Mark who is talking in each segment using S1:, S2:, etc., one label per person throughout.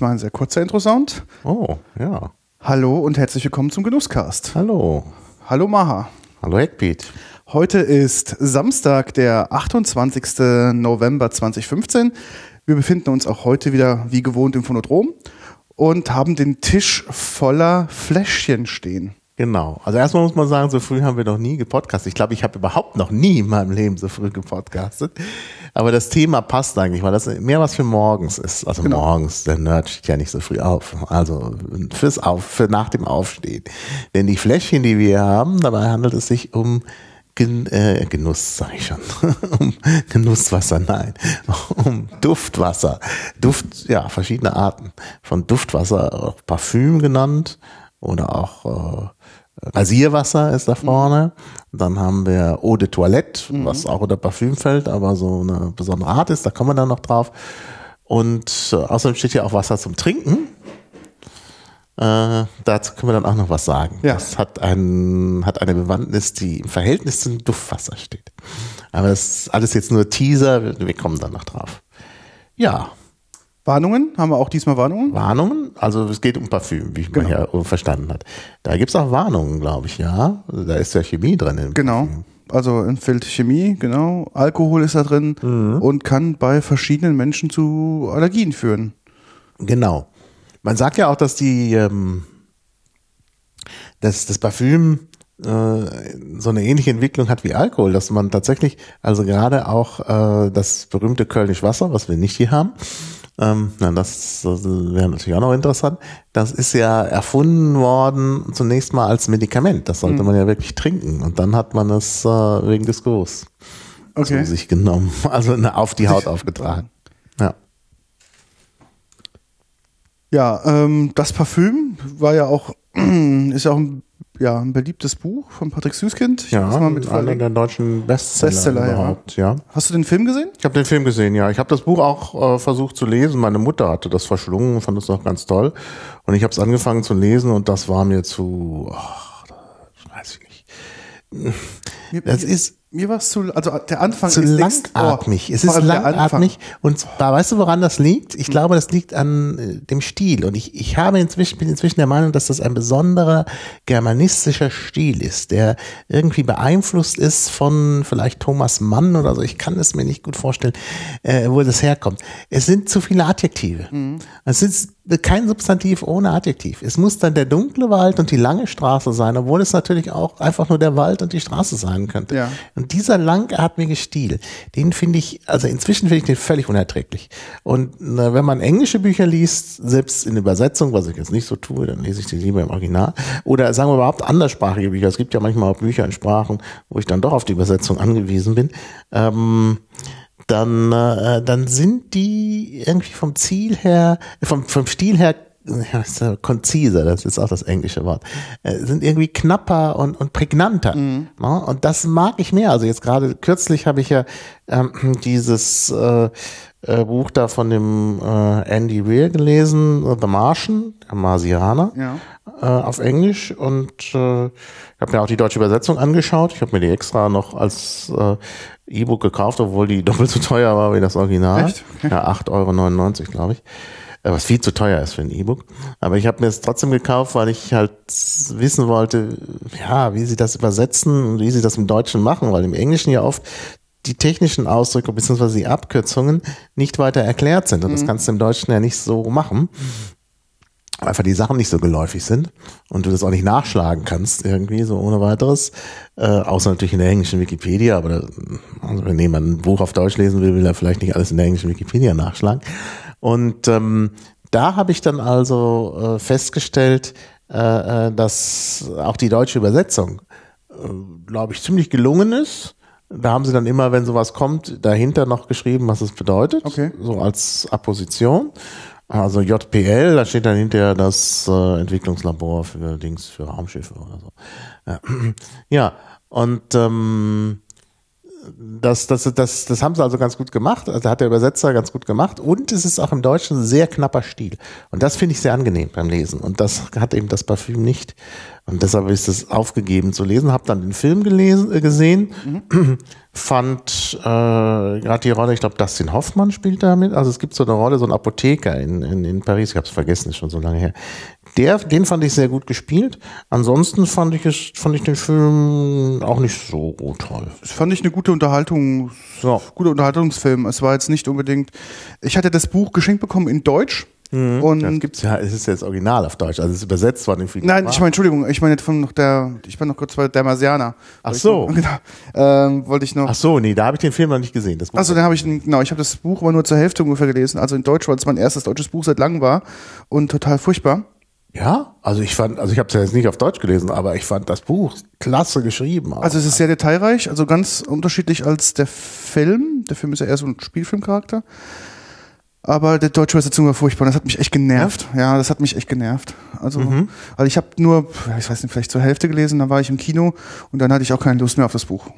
S1: Diesmal ein sehr kurzer Intro-Sound.
S2: Oh, ja.
S1: Hallo und herzlich willkommen zum Genusscast.
S2: Hallo.
S1: Hallo Maha.
S2: Hallo Eckbeat.
S1: Heute ist Samstag, der 28. November 2015. Wir befinden uns auch heute wieder wie gewohnt im Phonodrom und haben den Tisch voller Fläschchen stehen.
S2: Genau. Also erstmal muss man sagen, so früh haben wir noch nie gepodcastet. Ich glaube, ich habe überhaupt noch nie in meinem Leben so früh gepodcastet. Aber das Thema passt eigentlich, weil das mehr was für morgens ist. Also genau. morgens, der Nerd steht ja nicht so früh auf. Also fürs auf, für nach dem Aufstehen. Denn die Fläschchen, die wir haben, dabei handelt es sich um Gen, äh, Genuss, sage ich schon. um Genusswasser, nein. Um Duftwasser. Duft, ja, verschiedene Arten von Duftwasser, auch Parfüm genannt oder auch äh, Rasierwasser ist da vorne. Dann haben wir Eau de Toilette, mhm. was auch unter Parfüm fällt, aber so eine besondere Art ist, da kommen wir dann noch drauf. Und äh, außerdem steht hier auch Wasser zum Trinken. Äh, dazu können wir dann auch noch was sagen. Ja. Das hat, ein, hat eine Bewandtnis, die im Verhältnis zum Duftwasser steht. Aber das ist alles jetzt nur Teaser, wir, wir kommen dann noch drauf. Ja,
S1: Warnungen? Haben wir auch diesmal Warnungen?
S2: Warnungen? Also es geht um Parfüm, wie genau. man ja verstanden hat. Da gibt es auch Warnungen, glaube ich, ja. Da ist ja Chemie drin.
S1: genau. Parfüm. Also entfällt Chemie, genau. Alkohol ist da drin mhm. und kann bei verschiedenen Menschen zu Allergien führen.
S2: Genau. Man sagt ja auch, dass die ähm, dass das Parfüm äh, so eine ähnliche Entwicklung hat wie Alkohol, dass man tatsächlich, also gerade auch äh, das berühmte Kölnisch Wasser, was wir nicht hier haben, ähm, na, das, das wäre natürlich auch noch interessant. Das ist ja erfunden worden zunächst mal als Medikament. Das sollte mhm. man ja wirklich trinken. Und dann hat man es äh, wegen des Geruchs okay. zu sich genommen. Also eine, auf die Haut aufgetragen. Ja.
S1: Ja, ähm, das Parfüm war ja auch, ist ja auch ein ja, ein beliebtes Buch von Patrick Süßkind.
S2: Ich ja, mal mit einer der deutschen Bestseller, Bestseller überhaupt. Ja.
S1: ja. Hast du den Film gesehen?
S2: Ich habe den Film gesehen, ja. Ich habe das Buch auch äh, versucht zu lesen. Meine Mutter hatte das verschlungen, fand es auch ganz toll. Und ich habe es angefangen zu lesen und das war mir zu, ach, weiß ich nicht. Das ist
S1: mir war es zu, also der Anfang
S2: zu ist langatmig. Oh, es ist langatmig. Und da weißt du, woran das liegt? Ich glaube, das liegt an äh, dem Stil. Und ich, ich habe inzwischen, bin inzwischen der Meinung, dass das ein besonderer germanistischer Stil ist, der irgendwie beeinflusst ist von vielleicht Thomas Mann oder so. Ich kann es mir nicht gut vorstellen, äh, wo das herkommt. Es sind zu viele Adjektive. Mhm. Es ist kein Substantiv ohne Adjektiv. Es muss dann der dunkle Wald und die lange Straße sein, obwohl es natürlich auch einfach nur der Wald und die Straße sein könnte. Ja. Und dieser langatmige Stil, den finde ich, also inzwischen finde ich den völlig unerträglich. Und na, wenn man englische Bücher liest, selbst in Übersetzung, was ich jetzt nicht so tue, dann lese ich die lieber im Original. Oder sagen wir überhaupt anderssprachige Bücher. Es gibt ja manchmal auch Bücher in Sprachen, wo ich dann doch auf die Übersetzung angewiesen bin. Ähm, dann, äh, dann sind die irgendwie vom Ziel her, vom, vom Stil her ja, konziser, das ist auch das englische Wort, äh, sind irgendwie knapper und, und prägnanter. Mhm. Ne? Und das mag ich mehr. Also jetzt gerade kürzlich habe ich ja ähm, dieses äh, äh, Buch da von dem äh, Andy Weir gelesen, The Martian, der Marsianer, ja. äh, auf Englisch. Und äh, ich habe mir auch die deutsche Übersetzung angeschaut. Ich habe mir die extra noch als äh, E-Book gekauft, obwohl die doppelt so teuer war wie das Original. Echt? Okay. Ja, 8,99 Euro, glaube ich. Äh, was viel zu teuer ist für ein E-Book. Aber ich habe mir es trotzdem gekauft, weil ich halt wissen wollte, ja, wie sie das übersetzen und wie sie das im Deutschen machen, weil im Englischen ja oft die technischen Ausdrücke bzw. die Abkürzungen nicht weiter erklärt sind. Und das mhm. kannst du im Deutschen ja nicht so machen einfach die Sachen nicht so geläufig sind und du das auch nicht nachschlagen kannst irgendwie so ohne weiteres, äh, außer natürlich in der englischen Wikipedia, aber da, also wenn jemand ein Buch auf Deutsch lesen will, will er vielleicht nicht alles in der englischen Wikipedia nachschlagen. Und ähm, da habe ich dann also äh, festgestellt, äh, äh dass auch die deutsche Übersetzung, äh, glaube ich, ziemlich gelungen ist. Da haben sie dann immer, wenn sowas kommt, dahinter noch geschrieben, was es bedeutet,
S1: okay.
S2: so als Apposition. Also JPL, da steht dann hinterher das äh, Entwicklungslabor für Dings, für Raumschiffe oder so. Ja, ja und ähm, das, das, das, das haben sie also ganz gut gemacht. Also hat der Übersetzer ganz gut gemacht. Und es ist auch im Deutschen ein sehr knapper Stil. Und das finde ich sehr angenehm beim Lesen. Und das hat eben das Parfüm nicht. Und deshalb ist es aufgegeben zu lesen. Hab dann den Film gelesen, äh, gesehen. Mhm. Fand äh, gerade die Rolle, ich glaube, Dustin Hoffmann spielt damit. Also es gibt so eine Rolle, so ein Apotheker in, in, in Paris. Ich habe es vergessen, ist schon so lange her. Der, den fand ich sehr gut gespielt. Ansonsten fand ich es, fand ich den Film auch nicht so toll.
S1: Das fand ich eine gute Unterhaltung, ja. guter Unterhaltungsfilm. Es war jetzt nicht unbedingt. Ich hatte das Buch geschenkt bekommen in Deutsch.
S2: Mhm. Und das gibt's ja, es ist jetzt original auf Deutsch, also es ist übersetzt worden.
S1: Nein, ich meine, Entschuldigung, ich meine von noch der, ich bin noch kurz bei der Marsianer.
S2: Ach so.
S1: Noch, genau, ähm, wollte ich noch.
S2: Ach so, nee, da habe ich den Film noch nicht gesehen.
S1: Das Achso, den habe ich, genau, ich habe das Buch aber nur zur Hälfte ungefähr gelesen, also in Deutsch, weil es mein erstes deutsches Buch seit langem war und total furchtbar.
S2: Ja, also ich fand, also ich habe es ja jetzt nicht auf Deutsch gelesen, aber ich fand das Buch klasse geschrieben.
S1: Also es ist sehr detailreich, also ganz unterschiedlich als der Film. Der Film ist ja eher so ein Spielfilmcharakter. Aber der deutsche Übersetzung war furchtbar. Das hat mich echt genervt. Ja, das hat mich echt genervt. Also, mhm. weil ich habe nur, ich weiß nicht, vielleicht zur Hälfte gelesen, dann war ich im Kino und dann hatte ich auch keine Lust mehr auf das Buch.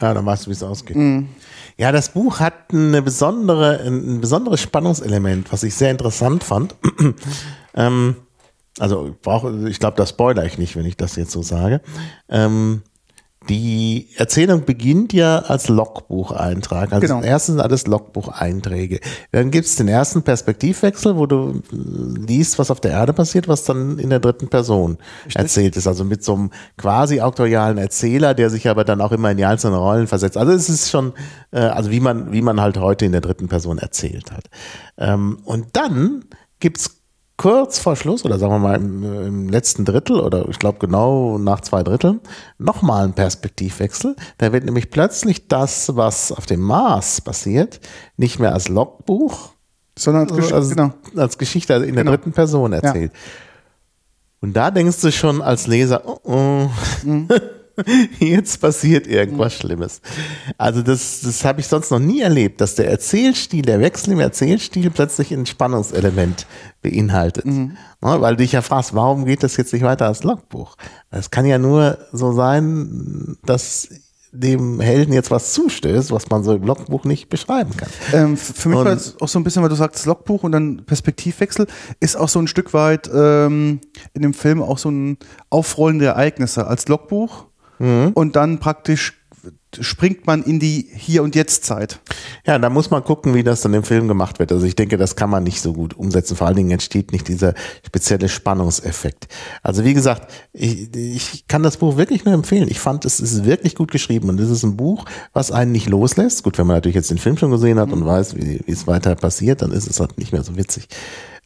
S2: Ja, dann weißt du, wie es ausgeht. Mhm. Ja, das Buch hat eine besondere, ein besonderes Spannungselement, was ich sehr interessant fand. ähm, also brauche, ich glaube, das spoiler ich nicht, wenn ich das jetzt so sage. Ähm, die Erzählung beginnt ja als Logbucheintrag. Also genau. erstens alles Logbucheinträge. Dann gibt's den ersten Perspektivwechsel, wo du liest, was auf der Erde passiert, was dann in der dritten Person Richtig. erzählt ist. Also mit so einem quasi auktorialen Erzähler, der sich aber dann auch immer in die einzelnen Rollen versetzt. Also es ist schon, äh, also wie man, wie man halt heute in der dritten Person erzählt hat. Ähm, und dann gibt's kurz vor Schluss oder sagen wir mal im, im letzten Drittel oder ich glaube genau nach zwei Dritteln nochmal ein Perspektivwechsel. Da wird nämlich plötzlich das, was auf dem Mars passiert, nicht mehr als Logbuch, sondern als, Gesch als, genau. als Geschichte in der genau. dritten Person erzählt. Ja. Und da denkst du schon als Leser, oh, oh. Mhm. jetzt passiert irgendwas Schlimmes. Also das, das habe ich sonst noch nie erlebt, dass der Erzählstil, der Wechsel im Erzählstil plötzlich ein Spannungselement beinhaltet. Mhm. weil du dich ja fragst, warum geht das jetzt nicht weiter als Logbuch? Es kann ja nur so sein, dass dem Helden jetzt was zustößt, was man so im Logbuch nicht beschreiben kann.
S1: Ähm, für mich und, war es auch so ein bisschen, weil du sagst Logbuch und dann Perspektivwechsel, ist auch so ein Stück weit ähm, in dem Film auch so ein Aufrollen der Ereignisse. Als Logbuch mhm. und dann praktisch springt man in die Hier- und Jetzt-Zeit.
S2: Ja, da muss man gucken, wie das dann im Film gemacht wird. Also ich denke, das kann man nicht so gut umsetzen. Vor allen Dingen entsteht nicht dieser spezielle Spannungseffekt. Also wie gesagt, ich, ich kann das Buch wirklich nur empfehlen. Ich fand, es ist wirklich gut geschrieben und es ist ein Buch, was einen nicht loslässt. Gut, wenn man natürlich jetzt den Film schon gesehen hat mhm. und weiß, wie, wie es weiter passiert, dann ist es halt nicht mehr so witzig.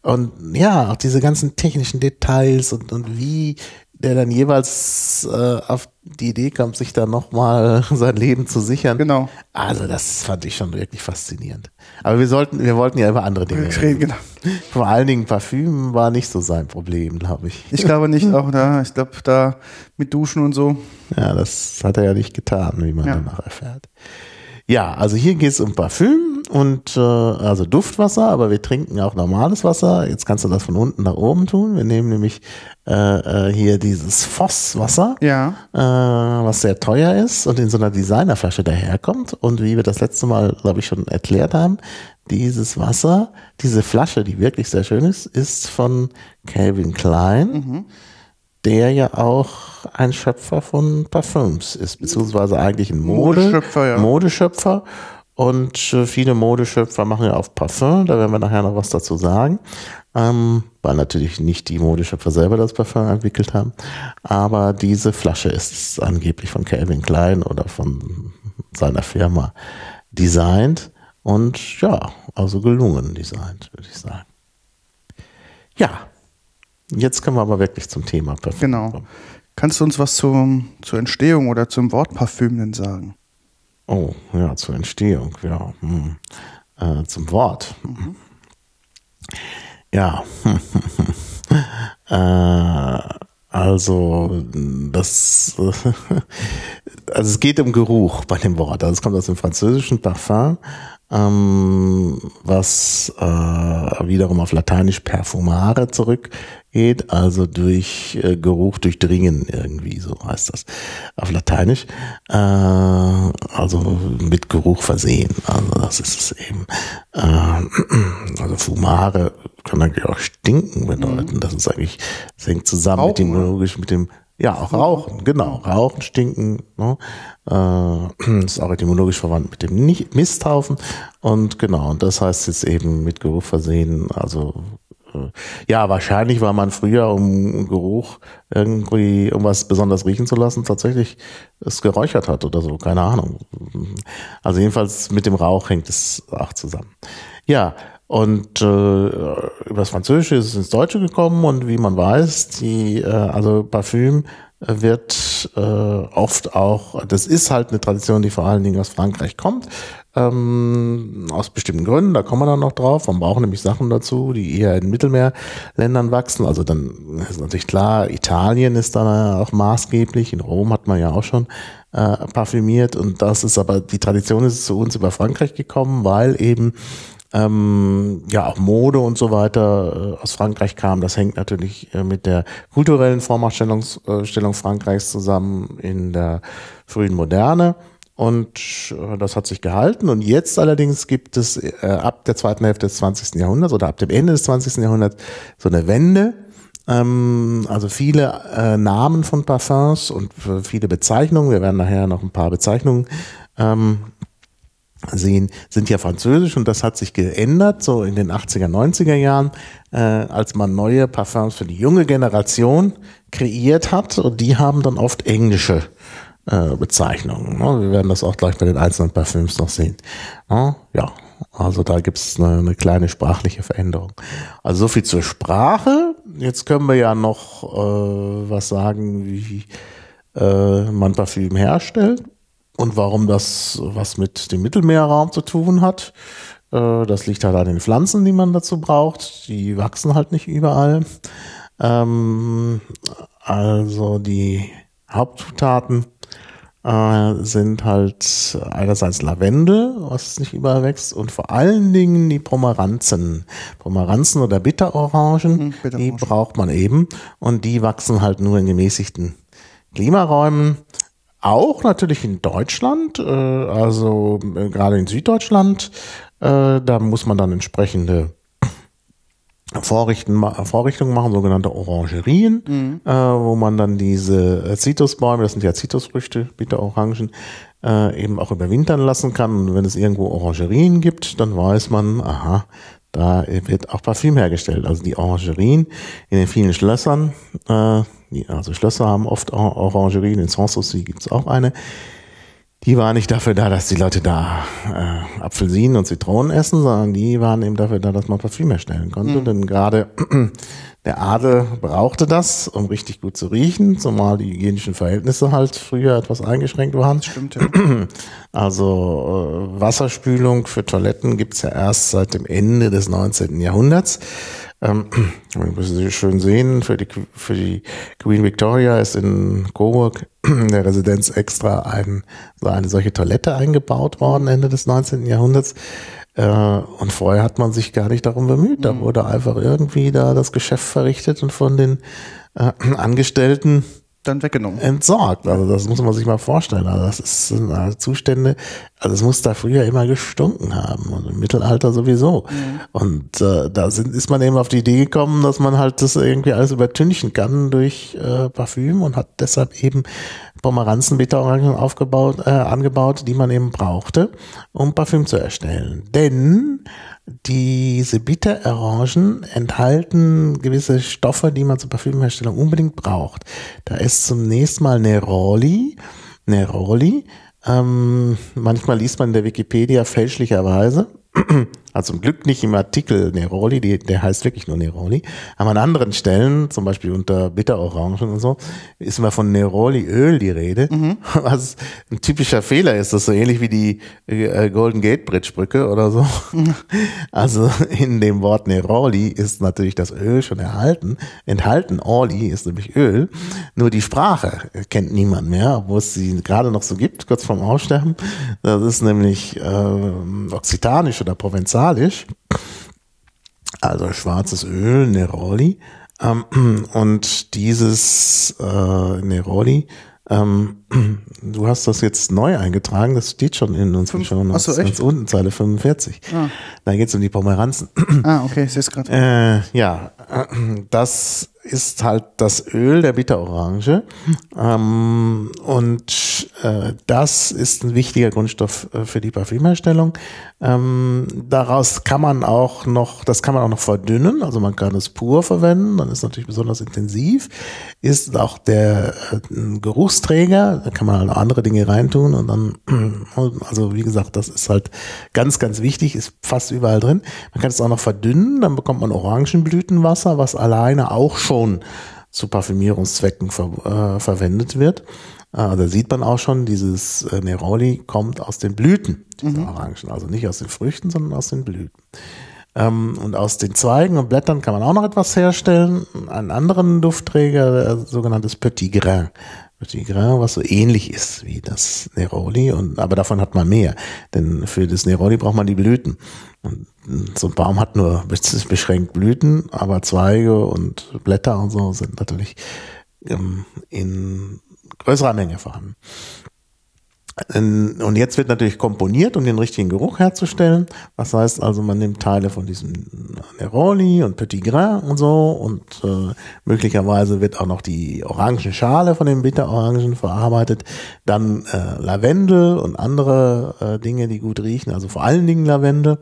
S2: Und ja, auch diese ganzen technischen Details und, und wie der dann jeweils äh, auf die Idee kommt, sich dann nochmal sein Leben zu sichern.
S1: Genau.
S2: Also das fand ich schon wirklich faszinierend. Aber wir sollten, wir wollten ja über andere Dinge reden. Genau. Vor allen Dingen Parfüm war nicht so sein Problem, glaube ich.
S1: Ich glaube nicht, auch da, ich glaube da mit Duschen und so.
S2: Ja, das hat er ja nicht getan, wie man ja. danach erfährt. Ja, also hier geht es um Parfüm und äh, also Duftwasser, aber wir trinken auch normales Wasser. Jetzt kannst du das von unten nach oben tun. Wir nehmen nämlich äh, äh, hier dieses Vosswasser,
S1: ja.
S2: äh, was sehr teuer ist und in so einer Designerflasche daherkommt. Und wie wir das letzte Mal, glaube ich, schon erklärt haben, dieses Wasser, diese Flasche, die wirklich sehr schön ist, ist von Calvin Klein. Mhm der ja auch ein Schöpfer von Parfüms ist, beziehungsweise eigentlich ein Mode, Modeschöpfer. Ja. Modeschöpfer. Und äh, viele Modeschöpfer machen ja auch Parfum, da werden wir nachher noch was dazu sagen. Ähm, weil natürlich nicht die Modeschöpfer selber das Parfum entwickelt haben. Aber diese Flasche ist angeblich von Calvin Klein oder von seiner Firma designt und ja, also gelungen designt, würde ich sagen. Ja, Jetzt kommen wir aber wirklich zum Thema
S1: Parfüm. Genau. Kannst du uns was zum, zur Entstehung oder zum Wort Parfüm denn sagen?
S2: Oh, ja, zur Entstehung, ja. Hm. Äh, zum Wort. Mhm. Ja. äh, also das, also es geht um Geruch bei dem Wort. Also es kommt aus dem französischen Parfum ähm, was äh, wiederum auf Lateinisch perfumare zurückgeht, also durch äh, Geruch durchdringen irgendwie, so heißt das auf Lateinisch. Äh, also mit Geruch versehen, also das ist es eben. Äh, also fumare kann eigentlich auch stinken bedeuten. Mhm. Das ist eigentlich, das hängt zusammen Rauchen, etymologisch mit dem ja, auch Rauchen, genau. Rauchen, Stinken, ne? äh, ist auch etymologisch verwandt mit dem Nicht Misthaufen. Und genau, und das heißt jetzt eben mit Geruch versehen, also äh, ja, wahrscheinlich war man früher, um Geruch irgendwie irgendwas besonders riechen zu lassen, tatsächlich es geräuchert hat oder so, keine Ahnung. Also jedenfalls mit dem Rauch hängt es auch zusammen. Ja, und äh, über das Französische ist es ins Deutsche gekommen und wie man weiß, die, äh, also Parfüm wird äh, oft auch, das ist halt eine Tradition, die vor allen Dingen aus Frankreich kommt, ähm, aus bestimmten Gründen, da kommen wir dann noch drauf. Man braucht nämlich Sachen dazu, die eher in Mittelmeerländern wachsen. Also dann ist natürlich klar, Italien ist dann auch maßgeblich. In Rom hat man ja auch schon äh, parfümiert und das ist aber, die Tradition ist zu uns über Frankreich gekommen, weil eben ähm, ja auch Mode und so weiter äh, aus Frankreich kam. Das hängt natürlich äh, mit der kulturellen Vormachtstellung äh, Frankreichs zusammen in der frühen Moderne. Und äh, das hat sich gehalten. Und jetzt allerdings gibt es äh, ab der zweiten Hälfte des 20. Jahrhunderts oder ab dem Ende des 20. Jahrhunderts so eine Wende. Ähm, also viele äh, Namen von Parfums und viele Bezeichnungen. Wir werden nachher noch ein paar Bezeichnungen ähm, sehen, sind ja französisch und das hat sich geändert, so in den 80er, 90er Jahren, äh, als man neue Parfums für die junge Generation kreiert hat und die haben dann oft englische äh, Bezeichnungen. Ne? Wir werden das auch gleich bei den einzelnen Parfüms noch sehen. Ja, ja also da gibt es eine, eine, kleine sprachliche Veränderung. Also so viel zur Sprache. Jetzt können wir ja noch äh, was sagen, wie äh, man Parfüm herstellt. Und warum das was mit dem Mittelmeerraum zu tun hat, äh, das liegt halt an den Pflanzen, die man dazu braucht. Die wachsen halt nicht überall. Ähm, also die Hauptzutaten äh, sind halt einerseits Lavendel, was nicht überall wächst, und vor allen Dingen die Pomeranzen. Pomeranzen oder Bitterorangen, hm, die braucht man eben. Und die wachsen halt nur in gemäßigten Klimaräumen. Auch natürlich in Deutschland, äh, also äh, gerade in Süddeutschland, äh, da muss man dann entsprechende Vorrichten, Vorrichtungen machen, sogenannte Orangerien, mhm. äh, wo man dann diese Zitrusbäume, das sind ja Zitrusfrüchte, Bitterorangen, äh, eben auch überwintern lassen kann. Und wenn es irgendwo Orangerien gibt, dann weiß man, aha, da wird auch Parfüm hergestellt. Also die Orangerien in den vielen Schlössern, äh, also Schlösser haben oft Orangerien, in Sanssouci gibt es auch eine. Die war nicht dafür da, dass die Leute da äh, Apfelsinen und Zitronen essen, sondern die waren eben dafür da, dass man Parfüm herstellen konnte. Mhm. Denn gerade der Adel brauchte das, um richtig gut zu riechen, zumal die hygienischen Verhältnisse halt früher etwas eingeschränkt waren.
S1: Stimmt, ja.
S2: Also äh, Wasserspülung für Toiletten gibt's ja erst seit dem Ende des 19. Jahrhunderts. Ähm, müssen Sie schön sehen, für die, für die Queen Victoria ist in Coburg in der Residenz extra ein, eine solche Toilette eingebaut worden Ende des 19. Jahrhunderts. Äh, und vorher hat man sich gar nicht darum bemüht. Da mhm. wurde einfach irgendwie da das Geschäft verrichtet und von den äh, Angestellten
S1: dann weggenommen.
S2: Entsorgt. Also das muss man sich mal vorstellen. Also das ist sind also Zustände, also es muss da früher immer gestunken haben und im Mittelalter sowieso. Mhm. Und äh, da sind, ist man eben auf die Idee gekommen, dass man halt das irgendwie alles übertünchen kann durch äh, Parfüm und hat deshalb eben Pomeranzen, Bitterorangen aufgebaut, äh, angebaut, die man eben brauchte, um Parfüm zu erstellen. Denn diese Bitterorangen enthalten gewisse Stoffe, die man zur Parfümherstellung unbedingt braucht. Da ist zunächst mal Neroli. Neroli. Ähm, manchmal liest man in der Wikipedia fälschlicherweise, also zum Glück nicht im Artikel Neroli, die, der heißt wirklich nur Neroli, aber an anderen Stellen, zum Beispiel unter Bitterorangen und so, ist immer von Neroli-Öl die Rede, mhm. was ein typischer Fehler ist, das ist so ähnlich wie die äh, Golden Gate Bridge Brücke oder so. Mhm. Also in dem Wort Neroli ist natürlich das Öl schon erhalten, enthalten, Orli ist nämlich Öl, nur die Sprache kennt niemand mehr, wo es sie gerade noch so gibt, kurz vorm Aussterben. Das ist nämlich äh, Okzitanisch oder Provenzalisch, also schwarzes Öl, Neroli. Ähm, und dieses äh, Neroli, ähm, du hast das jetzt neu eingetragen, das steht schon in unseren Show
S1: Achso, echt?
S2: ganz unten, Zeile 45. Ah. Da geht es um die Pomeranzen.
S1: Ah, okay, ich sehe es gerade.
S2: Äh, ja, das ist halt das Öl der Bitterorange. Ähm, und äh, das ist ein wichtiger Grundstoff äh, für die Parfümherstellung. Ähm, daraus kann man auch noch, das kann man auch noch verdünnen, also man kann es pur verwenden, dann ist natürlich besonders intensiv. Ist auch der äh, Geruchsträger, da kann man halt andere Dinge reintun und dann, also wie gesagt, das ist halt ganz, ganz wichtig, ist fast überall drin. Man kann es auch noch verdünnen, dann bekommt man Orangenblütenwasser, was alleine auch schon zu Parfümierungszwecken ver, äh, verwendet wird. Äh, da sieht man auch schon, dieses äh, Neroli kommt aus den Blüten dieser mhm. Orangen, also nicht aus den Früchten, sondern aus den Blüten. Ähm, und aus den Zweigen und Blättern kann man auch noch etwas herstellen. Einen anderen Duftträger, der sogenanntes Petit Grain. Petit was so ähnlich ist wie das Neroli, und, aber davon hat man mehr. Denn für das Neroli braucht man die Blüten. Und so ein Baum hat nur beschränkt Blüten, aber Zweige und Blätter und so sind natürlich ähm, in größerer Menge vorhanden. Und jetzt wird natürlich komponiert, um den richtigen Geruch herzustellen. Was heißt also, man nimmt Teile von diesem Neroli und Petit Grain und so und äh, möglicherweise wird auch noch die Orangenschale von den Bitterorangen verarbeitet. Dann äh, Lavendel und andere äh, Dinge, die gut riechen, also vor allen Dingen Lavendel.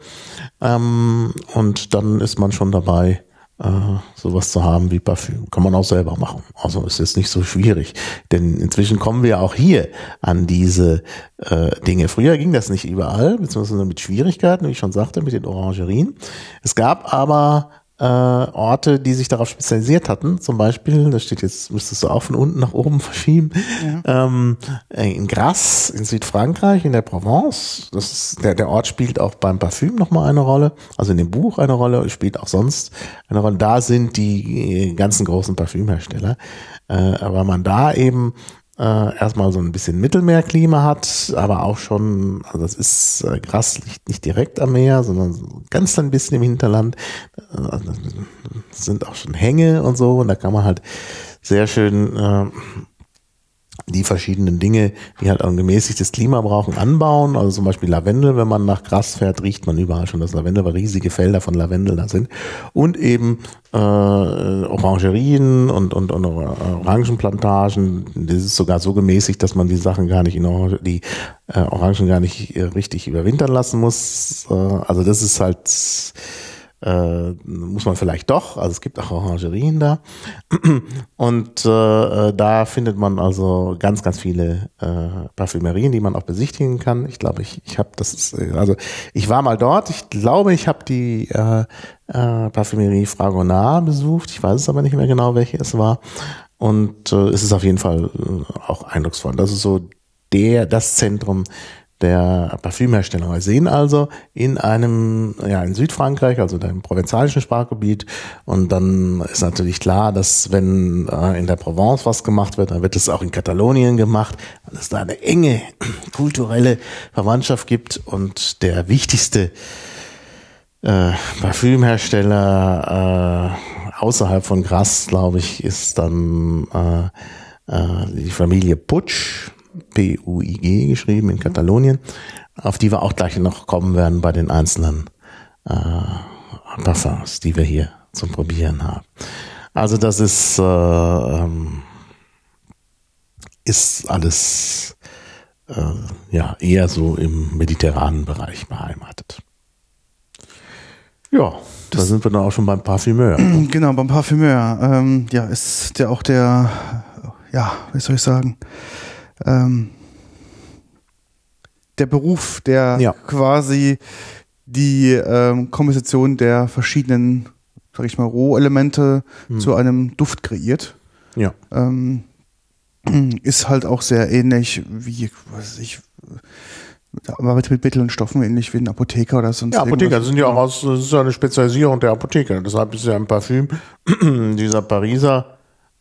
S2: Ähm, und dann ist man schon dabei, äh, sowas zu haben wie Parfüm. Kann man auch selber machen. Also ist jetzt nicht so schwierig. Denn inzwischen kommen wir auch hier an diese äh, Dinge. Früher ging das nicht überall, beziehungsweise mit Schwierigkeiten, wie ich schon sagte, mit den Orangerien. Es gab aber äh, Orte, die sich darauf spezialisiert hatten. Zum Beispiel, da steht jetzt, müsstest du auch von unten nach oben verschieben, ja. ähm, in Grasse in Südfrankreich, in der Provence. Das ist, der, der Ort spielt auch beim Parfüm nochmal eine Rolle, also in dem Buch eine Rolle, spielt auch sonst eine Rolle. Da sind die ganzen großen Parfümhersteller. Äh, aber man da eben äh, erstmal so ein bisschen Mittelmeerklima hat, aber auch schon, also das ist äh, Gras liegt nicht direkt am Meer, sondern ganz ein bisschen im Hinterland. Äh, sind auch schon Hänge und so und da kann man halt sehr schön äh, die verschiedenen Dinge, die halt ein gemäßigtes Klima brauchen, anbauen. Also zum Beispiel Lavendel, wenn man nach Gras fährt, riecht man überall schon das Lavendel, weil riesige Felder von Lavendel da sind. Und eben äh, Orangerien und, und, und Orangenplantagen. Das ist sogar so gemäßigt, dass man die Sachen gar nicht in Orange, die äh, Orangen gar nicht äh, richtig überwintern lassen muss. Äh, also das ist halt äh, muss man vielleicht doch, also es gibt auch Orangerien da. Und äh, da findet man also ganz, ganz viele äh, Parfümerien, die man auch besichtigen kann. Ich glaube, ich, ich habe das, also ich war mal dort, ich glaube, ich habe die äh, äh, Parfümerie Fragonard besucht, ich weiß es aber nicht mehr genau, welche es war. Und äh, es ist auf jeden Fall äh, auch eindrucksvoll. Das ist so der, das Zentrum der Parfümherstellung. Wir sehen also in einem, ja, in Südfrankreich, also dem provenzalischen Sprachgebiet. Und dann ist natürlich klar, dass wenn äh, in der Provence was gemacht wird, dann wird es auch in Katalonien gemacht, weil es da eine enge kulturelle Verwandtschaft gibt. Und der wichtigste äh, Parfümhersteller äh, außerhalb von Grasse, glaube ich, ist dann äh, äh, die Familie Putsch P-U-I-G geschrieben in Katalonien, auf die wir auch gleich noch kommen werden bei den einzelnen äh, Parfums, die wir hier zum Probieren haben. Also das ist, äh, ähm, ist alles äh, ja eher so im mediterranen Bereich beheimatet. Ja, das da sind wir dann auch schon beim Parfümeur.
S1: Genau, beim Parfümeur. Ähm, ja, ist der auch der, ja, wie soll ich sagen, ähm, der Beruf, der ja. quasi die ähm, Komposition der verschiedenen, sag ich mal, Rohelemente hm. zu einem Duft kreiert.
S2: Ja.
S1: Ähm, ist halt auch sehr ähnlich wie, was weiß ich, arbeitet mit Mitteln und Stoffen ähnlich wie ein Apotheker oder sonst
S2: Ja, Apotheker sind ja auch aus, das ist ja eine Spezialisierung der Apotheker. Deshalb ist ja ein Parfüm dieser Pariser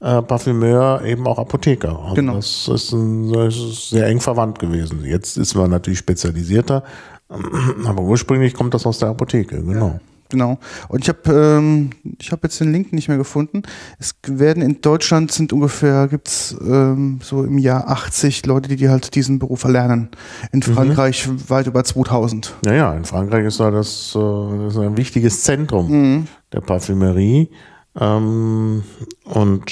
S2: äh, Parfümeur eben auch Apotheker.
S1: Also genau.
S2: Das ist, ein, das ist sehr eng verwandt gewesen. Jetzt ist man natürlich spezialisierter, aber ursprünglich kommt das aus der Apotheke, genau. Ja.
S1: Genau. Und ich habe ähm, ich habe jetzt den Link nicht mehr gefunden. Es werden in Deutschland sind ungefähr gibt's ähm, so im Jahr 80 Leute, die, die halt diesen Beruf erlernen. In mhm. Frankreich mhm. weit über 2000.
S2: Ja, ja, in Frankreich ist da das, äh, das ist ein wichtiges Zentrum mhm. der Parfümerie. Ähm, und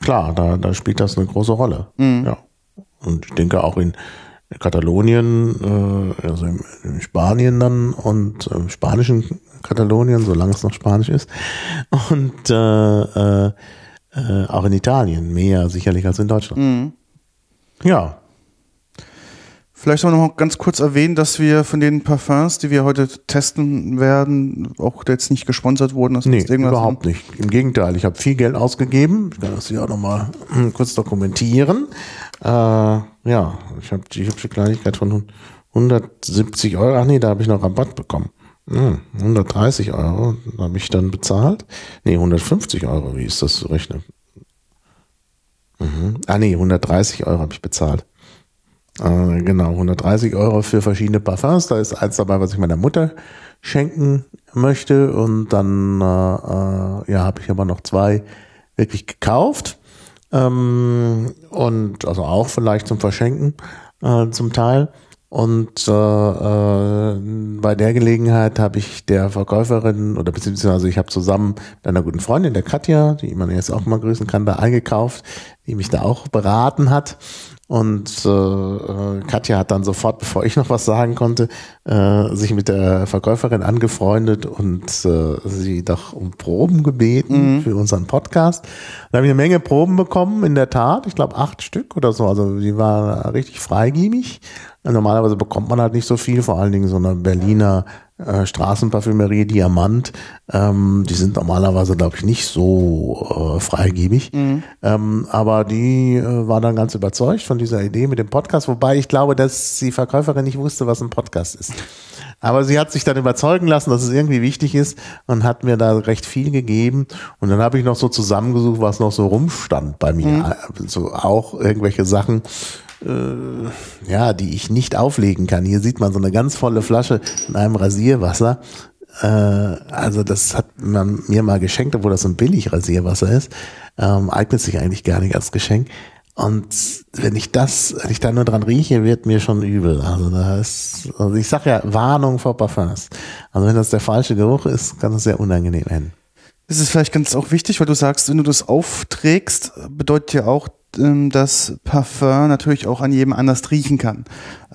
S2: klar, da, da spielt das eine große Rolle. Mhm. Ja. Und ich denke auch in Katalonien, äh, also in, Spanien dann und im spanischen Katalonien, solange es noch Spanisch ist. Und äh, äh, äh, auch in Italien mehr sicherlich als in Deutschland. Mhm. Ja.
S1: Vielleicht auch noch ganz kurz erwähnen, dass wir von den Parfums, die wir heute testen werden, auch jetzt nicht gesponsert wurden.
S2: Nee, überhaupt haben. nicht. Im Gegenteil, ich habe viel Geld ausgegeben. Ich kann das hier auch nochmal kurz dokumentieren. Äh, ja, ich habe die hübsche Kleinigkeit von 170 Euro. Ach nee, da habe ich noch Rabatt bekommen. Hm, 130 Euro habe ich dann bezahlt. Nee, 150 Euro, wie ist das zu rechnen? Mhm. Ah nee, 130 Euro habe ich bezahlt. Äh, genau, 130 Euro für verschiedene Parfums. Da ist eins dabei, was ich meiner Mutter schenken möchte. Und dann äh, äh, ja, habe ich aber noch zwei wirklich gekauft. Ähm, und also auch vielleicht zum Verschenken äh, zum Teil. Und äh, äh, bei der Gelegenheit habe ich der Verkäuferin oder beziehungsweise ich habe zusammen mit einer guten Freundin, der Katja, die man jetzt auch mal grüßen kann, da eingekauft, die mich da auch beraten hat. Und äh, äh, Katja hat dann sofort, bevor ich noch was sagen konnte, äh, sich mit der Verkäuferin angefreundet und äh, sie doch um Proben gebeten mhm. für unseren Podcast. Da habe ich eine Menge Proben bekommen, in der Tat. Ich glaube acht Stück oder so. Also die war richtig freigiebig. Normalerweise bekommt man halt nicht so viel, vor allen Dingen so eine Berliner äh, Straßenparfümerie Diamant, ähm, die sind normalerweise, glaube ich, nicht so äh, freigebig. Mhm. Ähm, aber die äh, war dann ganz überzeugt von dieser Idee mit dem Podcast, wobei ich glaube, dass die Verkäuferin nicht wusste, was ein Podcast ist. Aber sie hat sich dann überzeugen lassen, dass es irgendwie wichtig ist und hat mir da recht viel gegeben. Und dann habe ich noch so zusammengesucht, was noch so rumstand bei mir. Mhm. So auch irgendwelche Sachen, äh, ja, die ich nicht auflegen kann. Hier sieht man so eine ganz volle Flasche in einem Rasierwasser. Äh, also das hat man mir mal geschenkt, obwohl das so ein billig Rasierwasser ist. Ähm, eignet sich eigentlich gar nicht als Geschenk. Und wenn ich das, wenn ich da nur dran rieche, wird mir schon übel. Also da ist, also ich sag ja, Warnung vor Parfums. Also wenn das der falsche Geruch ist, kann es sehr unangenehm enden.
S1: Das ist vielleicht ganz auch wichtig, weil du sagst, wenn du das aufträgst, bedeutet ja auch, ähm, dass Parfum natürlich auch an jedem anders riechen kann.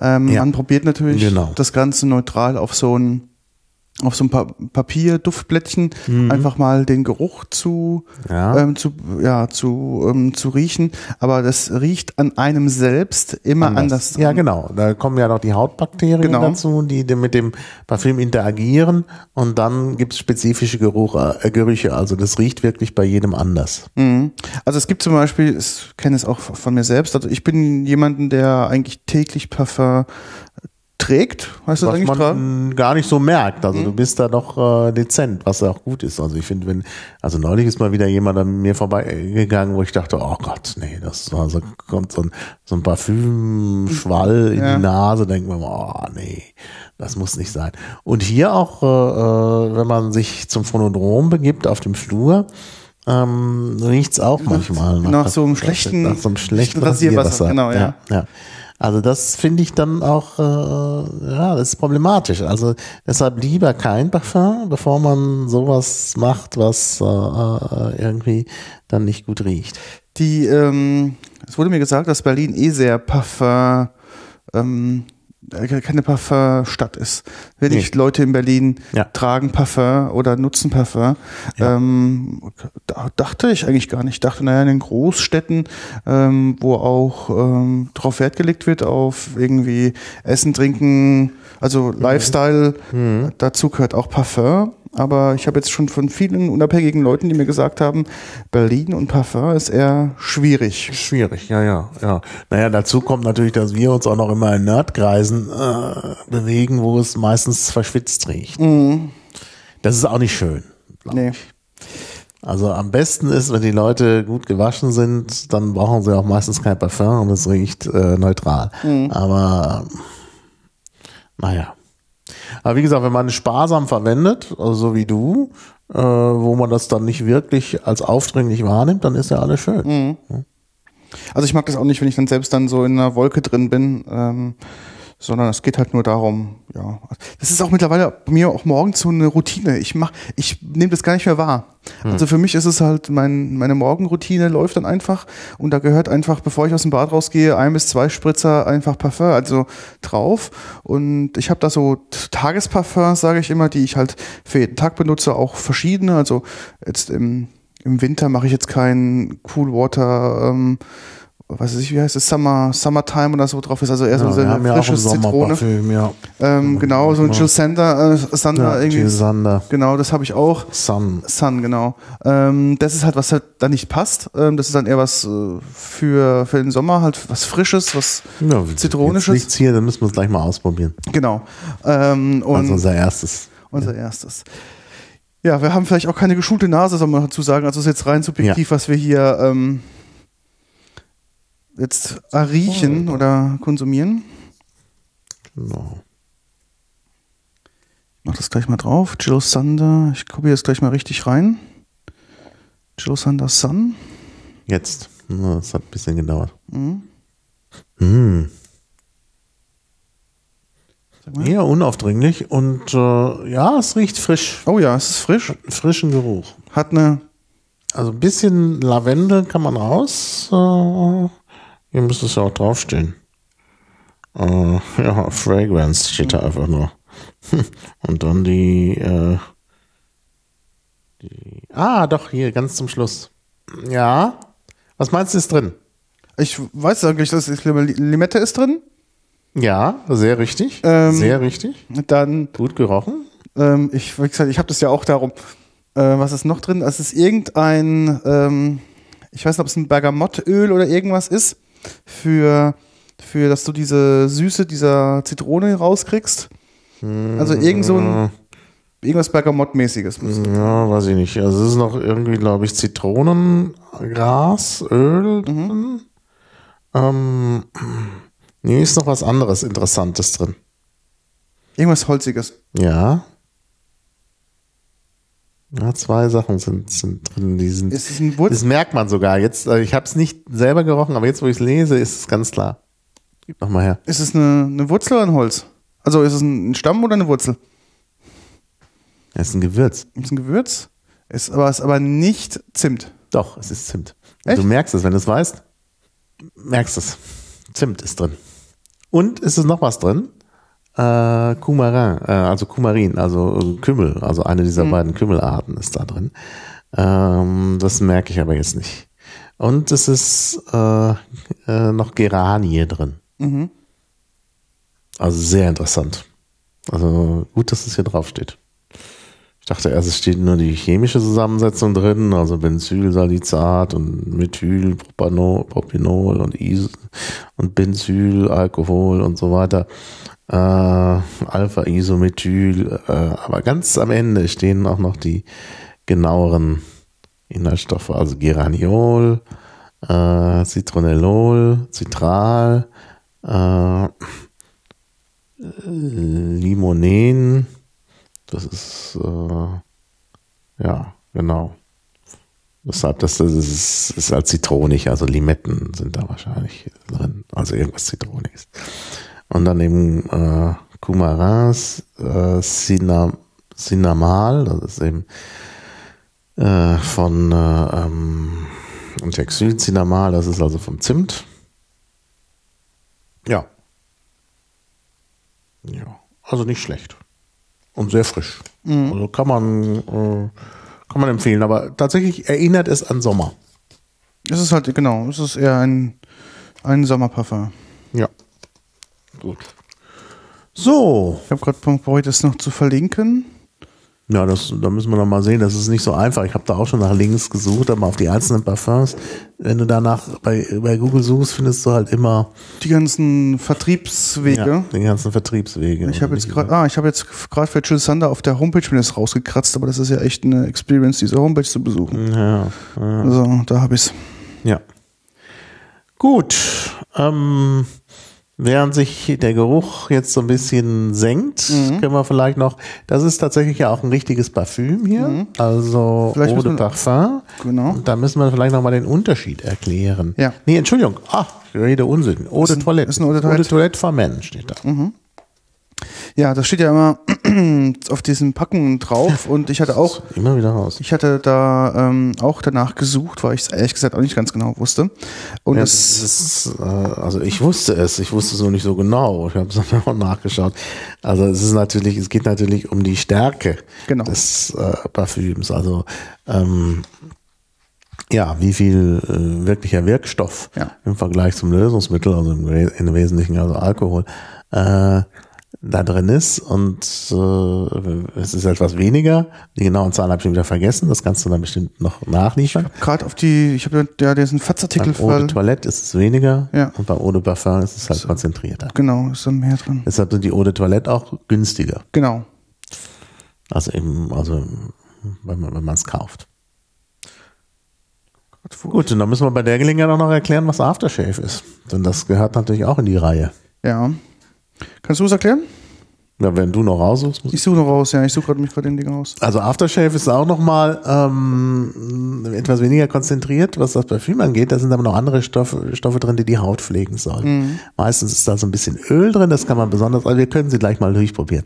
S1: Ähm, ja. Man probiert natürlich genau. das Ganze neutral auf so ein auf so ein pa Papier, Duftblättchen, mhm. einfach mal den Geruch zu, ja. Ähm, zu, ja, zu, ähm, zu riechen. Aber das riecht an einem selbst immer anders. anders
S2: ja, genau. Da kommen ja noch die Hautbakterien genau. dazu, die mit dem Parfüm interagieren. Und dann gibt es spezifische Geruche, äh, Gerüche. Also das riecht wirklich bei jedem anders.
S1: Mhm. Also es gibt zum Beispiel, ich kenne es auch von mir selbst, also ich bin jemanden, der eigentlich täglich Parfum trägt,
S2: heißt das was eigentlich man tragen? gar nicht so merkt. Also mhm. du bist da doch äh, dezent, was ja auch gut ist. Also ich finde, wenn, also neulich ist mal wieder jemand an mir vorbeigegangen, wo ich dachte, oh Gott, nee, das war so, kommt so ein, so ein Parfümschwall in ja. die Nase, denkt man, oh nee, das muss nicht sein. Und hier auch, äh, äh wenn man sich zum Phonodrom begibt auf dem Flur, ähm, riecht's auch manchmal
S1: nach, nach so einem schlechten,
S2: nach so einem schlechten Rasierwasser. Rasierwasser.
S1: Genau, ja. ja, ja.
S2: Also das finde ich dann auch, äh, ja, das ist problematisch. Also deshalb lieber kein Parfum, bevor man sowas macht, was äh, äh, irgendwie dann nicht gut riecht.
S1: Die, ähm, es wurde mir gesagt, dass Berlin eh sehr Parfum ähm, äh, keine Parfumstadt ist. Wenig nee. Leute in Berlin ja. tragen Parfum oder nutzen Parfum. Ja. Ähm, da dachte ich eigentlich gar nicht. Ich dachte, naja, in den Großstädten, ähm, wo auch ähm, drauf Wert gelegt wird, auf irgendwie Essen, Trinken, also mhm. Lifestyle, mhm. dazu gehört auch Parfum aber ich habe jetzt schon von vielen unabhängigen Leuten, die mir gesagt haben, Berlin und Parfum ist eher schwierig.
S2: Schwierig, ja, ja, ja. Naja, dazu kommt natürlich, dass wir uns auch noch immer in Nerdkreisen äh, bewegen, wo es meistens verschwitzt riecht. Mhm. Das ist auch nicht schön. Nee. Ich. Also am besten ist, wenn die Leute gut gewaschen sind, dann brauchen sie auch meistens kein Parfum und es riecht äh, neutral. Mhm. Aber naja. Aber wie gesagt, wenn man sparsam verwendet, also so wie du, äh, wo man das dann nicht wirklich als aufdringlich wahrnimmt, dann ist ja alles schön. Mhm.
S1: Also ich mag das auch nicht, wenn ich dann selbst dann so in einer Wolke drin bin. Ähm sondern es geht halt nur darum, ja. Das ist auch mittlerweile bei mir auch morgens so eine Routine. Ich mach, ich nehme das gar nicht mehr wahr. Hm. Also für mich ist es halt mein, meine Morgenroutine läuft dann einfach und da gehört einfach, bevor ich aus dem Bad rausgehe, ein bis zwei Spritzer einfach Parfum, also drauf. Und ich habe da so Tagesparfums, sage ich immer, die ich halt für jeden Tag benutze, auch verschiedene. Also jetzt im, im Winter mache ich jetzt kein Cool Water. Ähm, weiß ich, wie heißt es, Summer, Summertime oder so drauf ist, also eher ja, so eine frische Zitrone. Ja. Ähm, genau, so ein Jill Sander, äh, Sander ja, irgendwie. Jill Sander. Genau, das habe ich auch.
S2: Sun.
S1: Sun, genau. Ähm, das ist halt, was halt da nicht passt. Ähm, das ist dann eher was äh, für, für den Sommer, halt was Frisches, was ja, Zitronisches.
S2: Nichts hier, dann müssen wir es gleich mal ausprobieren.
S1: Genau. Ähm,
S2: also unser erstes.
S1: Unser erstes. Ja, wir haben vielleicht auch keine geschulte Nase, soll man dazu sagen. Also es ist jetzt rein subjektiv, was wir hier ähm, jetzt riechen oh, oder konsumieren. Genau. Ich mach das gleich mal drauf. Jill Sander. Ich kopiere das gleich mal richtig rein. Jill Sander Sun.
S2: Jetzt. Das hat ein bisschen gedauert. Mhm. Hm. Eher unaufdringlich und äh, ja, es riecht frisch.
S1: Oh ja, es ist frisch.
S2: Hat einen frischen Geruch.
S1: Hat eine.
S2: Also ein bisschen Lavendel kann man raus. Äh, hier müsste es ja auch draufstehen. Äh, ja, Fragrance steht da einfach nur. Und dann die, äh, die. Ah, doch, hier ganz zum Schluss. Ja. Was meinst du ist drin?
S1: Ich weiß eigentlich, dass Limette ist drin.
S2: Ja, sehr richtig. Ähm, sehr richtig.
S1: Dann.
S2: Gut gerochen.
S1: Ähm, ich, wie gesagt, ich habe das ja auch darum. Äh, was ist noch drin? Es ist irgendein, ähm, ich weiß nicht, ob es ein Bergamottöl oder irgendwas ist für, für dass du diese Süße dieser Zitrone rauskriegst. Also irgend so ein irgendwas Bergamott-mäßiges.
S2: Ja, weiß ich nicht. Also es ist noch irgendwie, glaube ich, Zitronengras, Öl mhm. Ähm, nee, ist noch was anderes Interessantes drin.
S1: Irgendwas Holziges.
S2: Ja. Ja, zwei Sachen sind, sind drin. Die sind,
S1: ist es ein Wurz?
S2: Das merkt man sogar. Jetzt, äh, ich habe es nicht selber gerochen, aber jetzt, wo ich es lese, ist es ganz klar. Gib noch mal her.
S1: Ist es eine, eine Wurzel oder ein Holz? Also ist es ein Stamm oder eine Wurzel?
S2: Es ist ein Gewürz.
S1: Es ist ein Gewürz. Ist aber, ist aber nicht Zimt.
S2: Doch, es ist Zimt. Echt? Du merkst es, wenn du es weißt. Merkst es. Zimt ist drin. Und ist es noch was drin? Äh, Coumarin, äh, also Kumarin, also Kümmel, also eine dieser mhm. beiden Kümmelarten ist da drin. Ähm, das merke ich aber jetzt nicht. Und es ist äh, äh, noch Geranie drin. Mhm. Also sehr interessant. Also gut, dass es hier drauf steht. Ich dachte erst, es steht nur die chemische Zusammensetzung drin, also Benzylsalicat und Methylpropanol und, Is und Benzylalkohol und so weiter äh, Alpha-Isomethyl, äh, aber ganz am Ende stehen auch noch die genaueren Inhaltsstoffe, also Geraniol, äh, Citronellol, Citral, äh, Limonen, das ist, äh, ja, genau. Deshalb, das, das ist, ist halt zitronig, also Limetten sind da wahrscheinlich drin, also irgendwas Zitroniges. Und dann eben äh, Coumarins, äh, Cinam, Cinamal, das ist eben äh, von äh, ähm, Textilcinamal, das ist also vom Zimt. Ja. Ja, also nicht schlecht. Und sehr frisch. Mhm. Also kann man, äh, kann man empfehlen. Aber tatsächlich erinnert es an Sommer.
S1: Es ist halt, genau, es ist eher ein, ein Sommerparfum.
S2: Ja. Gut. So.
S1: Ich habe gerade probiert, das noch zu verlinken.
S2: Ja, das, da müssen wir noch mal sehen. Das ist nicht so einfach. Ich habe da auch schon nach Links gesucht, aber auf die einzelnen Parfums. Wenn du danach bei, bei Google suchst, findest du halt immer
S1: die ganzen Vertriebswege. Ja,
S2: die ganzen Vertriebswege.
S1: Ich habe jetzt gerade, ah, ich habe jetzt gerade für Chill Sander auf der Homepage mir das rausgekratzt, aber das ist ja echt eine Experience, diese Homepage zu besuchen. Ja. ja. Also da habe ich's.
S2: Ja. Gut. Ähm, Während sich der Geruch jetzt so ein bisschen senkt, mhm. können wir vielleicht noch, das ist tatsächlich ja auch ein richtiges Parfüm hier, mhm. also vielleicht Eau de Parfum. Genau. Und da müssen wir vielleicht nochmal den Unterschied erklären. Ja. Nee, Entschuldigung, ah, ich rede Unsinn. Eau de Toilette. Ist ein Eau de Toilette. Eau de Toilette for Men steht da. Mhm.
S1: Ja, das steht ja immer auf diesen Packungen drauf und ich hatte auch
S2: immer wieder raus.
S1: Ich hatte da ähm, auch danach gesucht, weil ich es ehrlich gesagt auch nicht ganz genau wusste. Und ja,
S2: das, ist, äh, also ich wusste es, ich wusste es nur nicht so genau. Ich habe es dann auch nachgeschaut. Also es ist natürlich, es geht natürlich um die Stärke genau. des äh, Parfüms. Also ähm, ja, wie viel äh, wirklicher Wirkstoff ja. im Vergleich zum Lösungsmittel, also im, im Wesentlichen also Alkohol, äh, da drin ist und äh, es ist etwas weniger. Die genauen Zahlen habe ich wieder vergessen. Das kannst du dann bestimmt noch nachliefern.
S1: Gerade auf die, ich habe ja diesen Fatzartikel
S2: Beim Eau de Toilette ist es weniger ja. und bei Eau de Parfum ist es halt so. konzentrierter.
S1: Genau, ist dann mehr drin.
S2: Ist halt die Eau de Toilette auch günstiger.
S1: Genau.
S2: Also eben, also wenn man es kauft. Gut, und dann müssen wir bei der Gelegenheit auch noch erklären, was Aftershave ist. Denn das gehört natürlich auch in die Reihe.
S1: Ja. Kannst du es erklären?
S2: Ja, wenn du noch raussuchst.
S1: Ich suche noch raus, ja. Ich suche gerade mich gerade den Ding aus.
S2: Also Aftershave ist auch nochmal ähm, etwas weniger konzentriert, was das Parfüm angeht. Da sind aber noch andere Stoffe, Stoffe drin, die die Haut pflegen sollen. Mhm. Meistens ist da so ein bisschen Öl drin. Das kann man besonders, also wir können sie gleich mal durchprobieren.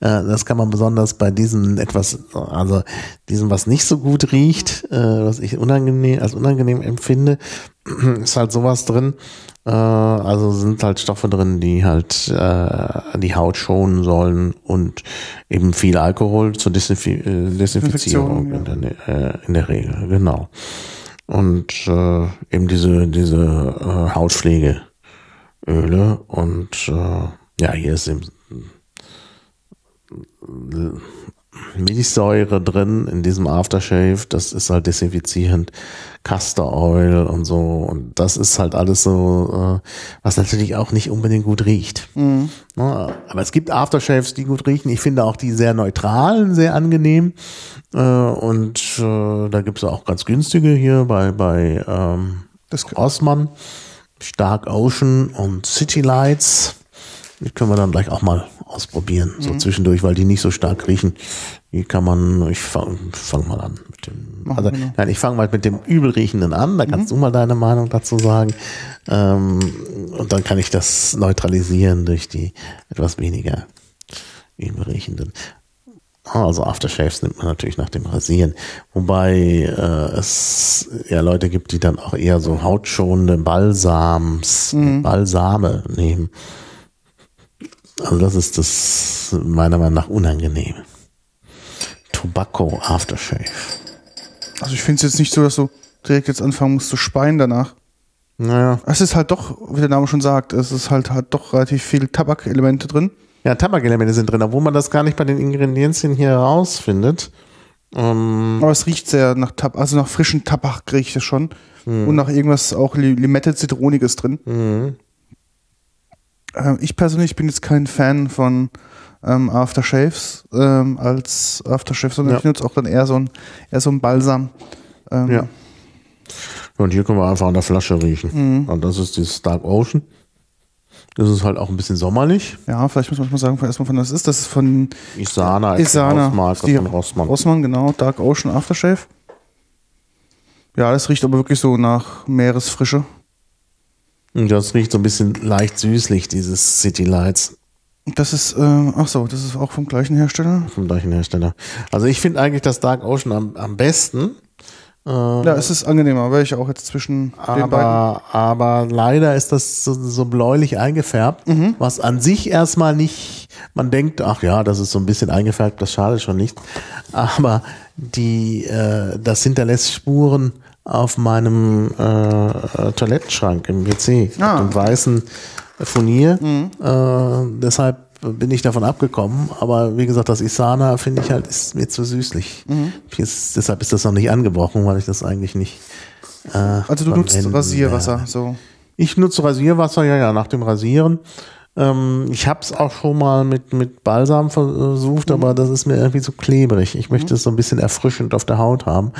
S2: Äh, das kann man besonders bei diesem etwas, also diesem, was nicht so gut riecht, äh, was ich unangenehm, als unangenehm empfinde, ist halt sowas drin äh, also sind halt Stoffe drin, die halt äh, die Haut schonen sollen und eben viel Alkohol zur Desinfi äh, Desinfizierung ja. in, der, äh, in der Regel, genau. Und äh, eben diese, diese Hautpflegeöle und ja, hier ist eben Milchsäure drin in diesem Aftershave, das ist halt desinfizierend, Castor Oil und so und das ist halt alles so, äh, was natürlich auch nicht unbedingt gut riecht. Mhm. aber es gibt Aftershaves, die gut riechen. Ich finde auch die sehr neutralen sehr angenehm äh, und äh, da gibt es auch ganz günstige hier bei bei ähm, Rossmann, Stark Ocean und City Lights. Die können wir dann gleich auch mal ausprobieren, so mhm. zwischendurch, weil die nicht so stark riechen. Die kann man, ich fange fang mal an mit dem, also nein, ich fange mal mit dem übelriechenden an, da kannst mhm. du mal deine Meinung dazu sagen. Ähm, und dann kann ich das neutralisieren durch die etwas weniger übelriechenden. Also Aftershaves nimmt man natürlich nach dem Rasieren. Wobei äh, es ja Leute gibt, die dann auch eher so hautschonende Balsams, mhm. Balsame nehmen. Also das ist das meiner Meinung nach unangenehm. Tobacco Aftershave.
S1: Also ich finde es jetzt nicht so, dass du direkt jetzt anfangen musst zu speien danach.
S2: Naja.
S1: Es ist halt doch, wie der Name schon sagt, es ist halt, halt doch relativ viel Tabakelemente drin.
S2: Ja, Tabakelemente sind drin, obwohl man das gar nicht bei den Ingredienzien hier herausfindet.
S1: Ähm, Aber es riecht sehr nach Tabak, also nach frischen Tabak riecht es schon. Mhm. Und nach irgendwas auch Limette Zitroniges drin. Mhm. Äh, ich persönlich bin jetzt kein Fan von ähm, Aftershaves ähm, als Aftershave, sondern ja. ich nutze auch dann eher so ein, eher so ein Balsam.
S2: Ähm, ja. Und hier können wir einfach an der Flasche riechen. Mhm. Und das ist dieses Dark Ocean. Das ist halt auch ein bisschen sommerlich.
S1: Ja, vielleicht muss man mal sagen, erstmal von was ist. Das ist von
S2: Isana,
S1: Isana Hausmarke von Rossmann. Rossmann, genau. Dark Ocean Aftershave. Ja, das riecht aber wirklich so nach Meeresfrische.
S2: Das riecht so ein bisschen leicht süßlich, dieses City Lights.
S1: Das ist, äh, ach so, das ist auch vom gleichen Hersteller?
S2: Vom gleichen Hersteller. Also ich finde eigentlich das Dark Ocean am, am besten.
S1: Äh, ja, es ist angenehmer, weil ich auch jetzt zwischen
S2: aber, den beiden. Aber leider ist das so, so bläulich eingefärbt, mhm. was an sich erstmal nicht, man denkt, ach ja, das ist so ein bisschen eingefärbt, das schadet schon nicht. Aber die, äh, das hinterlässt Spuren auf meinem äh, Toilettenschrank im WC, ah. dem weißen Furnier. Mhm. Äh, deshalb bin ich davon abgekommen. Aber wie gesagt, das Isana finde ich halt ist mir zu süßlich. Mhm. Ist, deshalb ist das noch nicht angebrochen, weil ich das eigentlich nicht.
S1: Äh, also du nutzt Rasierwasser, so.
S2: Ich nutze Rasierwasser, ja, ja, nach dem Rasieren. Ähm, ich habe es auch schon mal mit, mit Balsam versucht, mhm. aber das ist mir irgendwie zu klebrig. Ich möchte mhm. es so ein bisschen erfrischend auf der Haut haben.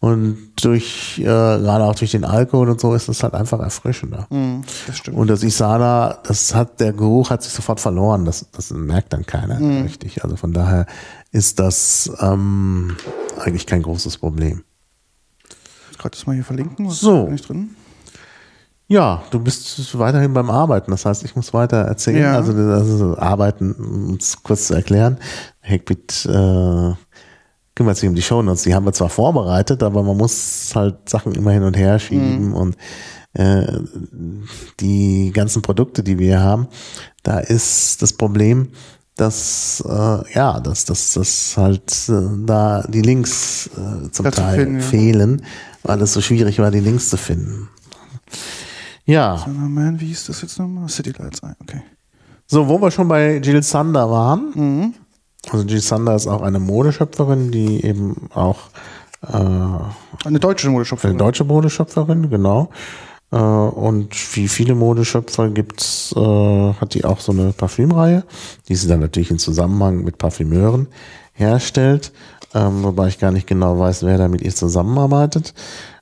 S2: Und durch, äh, gerade auch durch den Alkohol und so, ist es halt einfach erfrischender. Mhm, das stimmt. Und das Isana, das hat, der Geruch hat sich sofort verloren. Das, das merkt dann keiner mhm. richtig. Also von daher ist das ähm, eigentlich kein großes Problem.
S1: Ich kann das mal hier verlinken.
S2: Was so. Ist drin? Ja, du bist weiterhin beim Arbeiten. Das heißt, ich muss weiter erzählen. Ja. Also, also Arbeiten, um es kurz zu erklären. Hackbit äh, kümmert sich um die Shownotes. Die haben wir zwar vorbereitet, aber man muss halt Sachen immer hin und her schieben mhm. und äh, die ganzen Produkte, die wir haben, da ist das Problem, dass äh, ja, dass dass dass halt äh, da die Links äh, zum Teil finden, fehlen, ja. weil es so schwierig war, die Links zu finden. Ja.
S1: Man, wie hieß das jetzt nochmal? City Lights, okay.
S2: So, wo wir schon bei Jill Sander waren. Mhm. Also Jill Sander ist auch eine Modeschöpferin, die eben auch
S1: äh, eine deutsche Modeschöpferin.
S2: Eine deutsche Modeschöpferin, genau. Äh, und wie viele Modeschöpfer gibt's, äh, hat die auch so eine Parfümreihe, die sie dann natürlich in Zusammenhang mit Parfümeuren herstellt, ähm, wobei ich gar nicht genau weiß, wer da mit ihr zusammenarbeitet.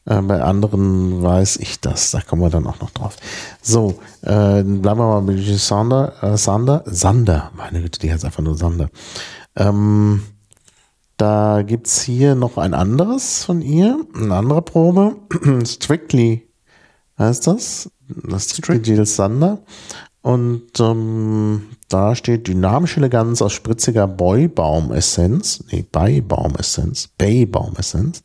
S2: Äh, bei anderen weiß ich das. Da kommen wir dann auch noch drauf. So, äh, bleiben wir mal mit Sander, äh, Sander, Sander. Meine Güte, die heißt einfach nur Sander. Ähm, da gibt's hier noch ein anderes von ihr, eine andere Probe. Strictly heißt das. Das Strictly Jill Sander. Und ähm, da steht dynamische Eleganz aus spritziger Boybaum-Essenz. Nee, Beibaum-Essenz. Baybaum-Essenz.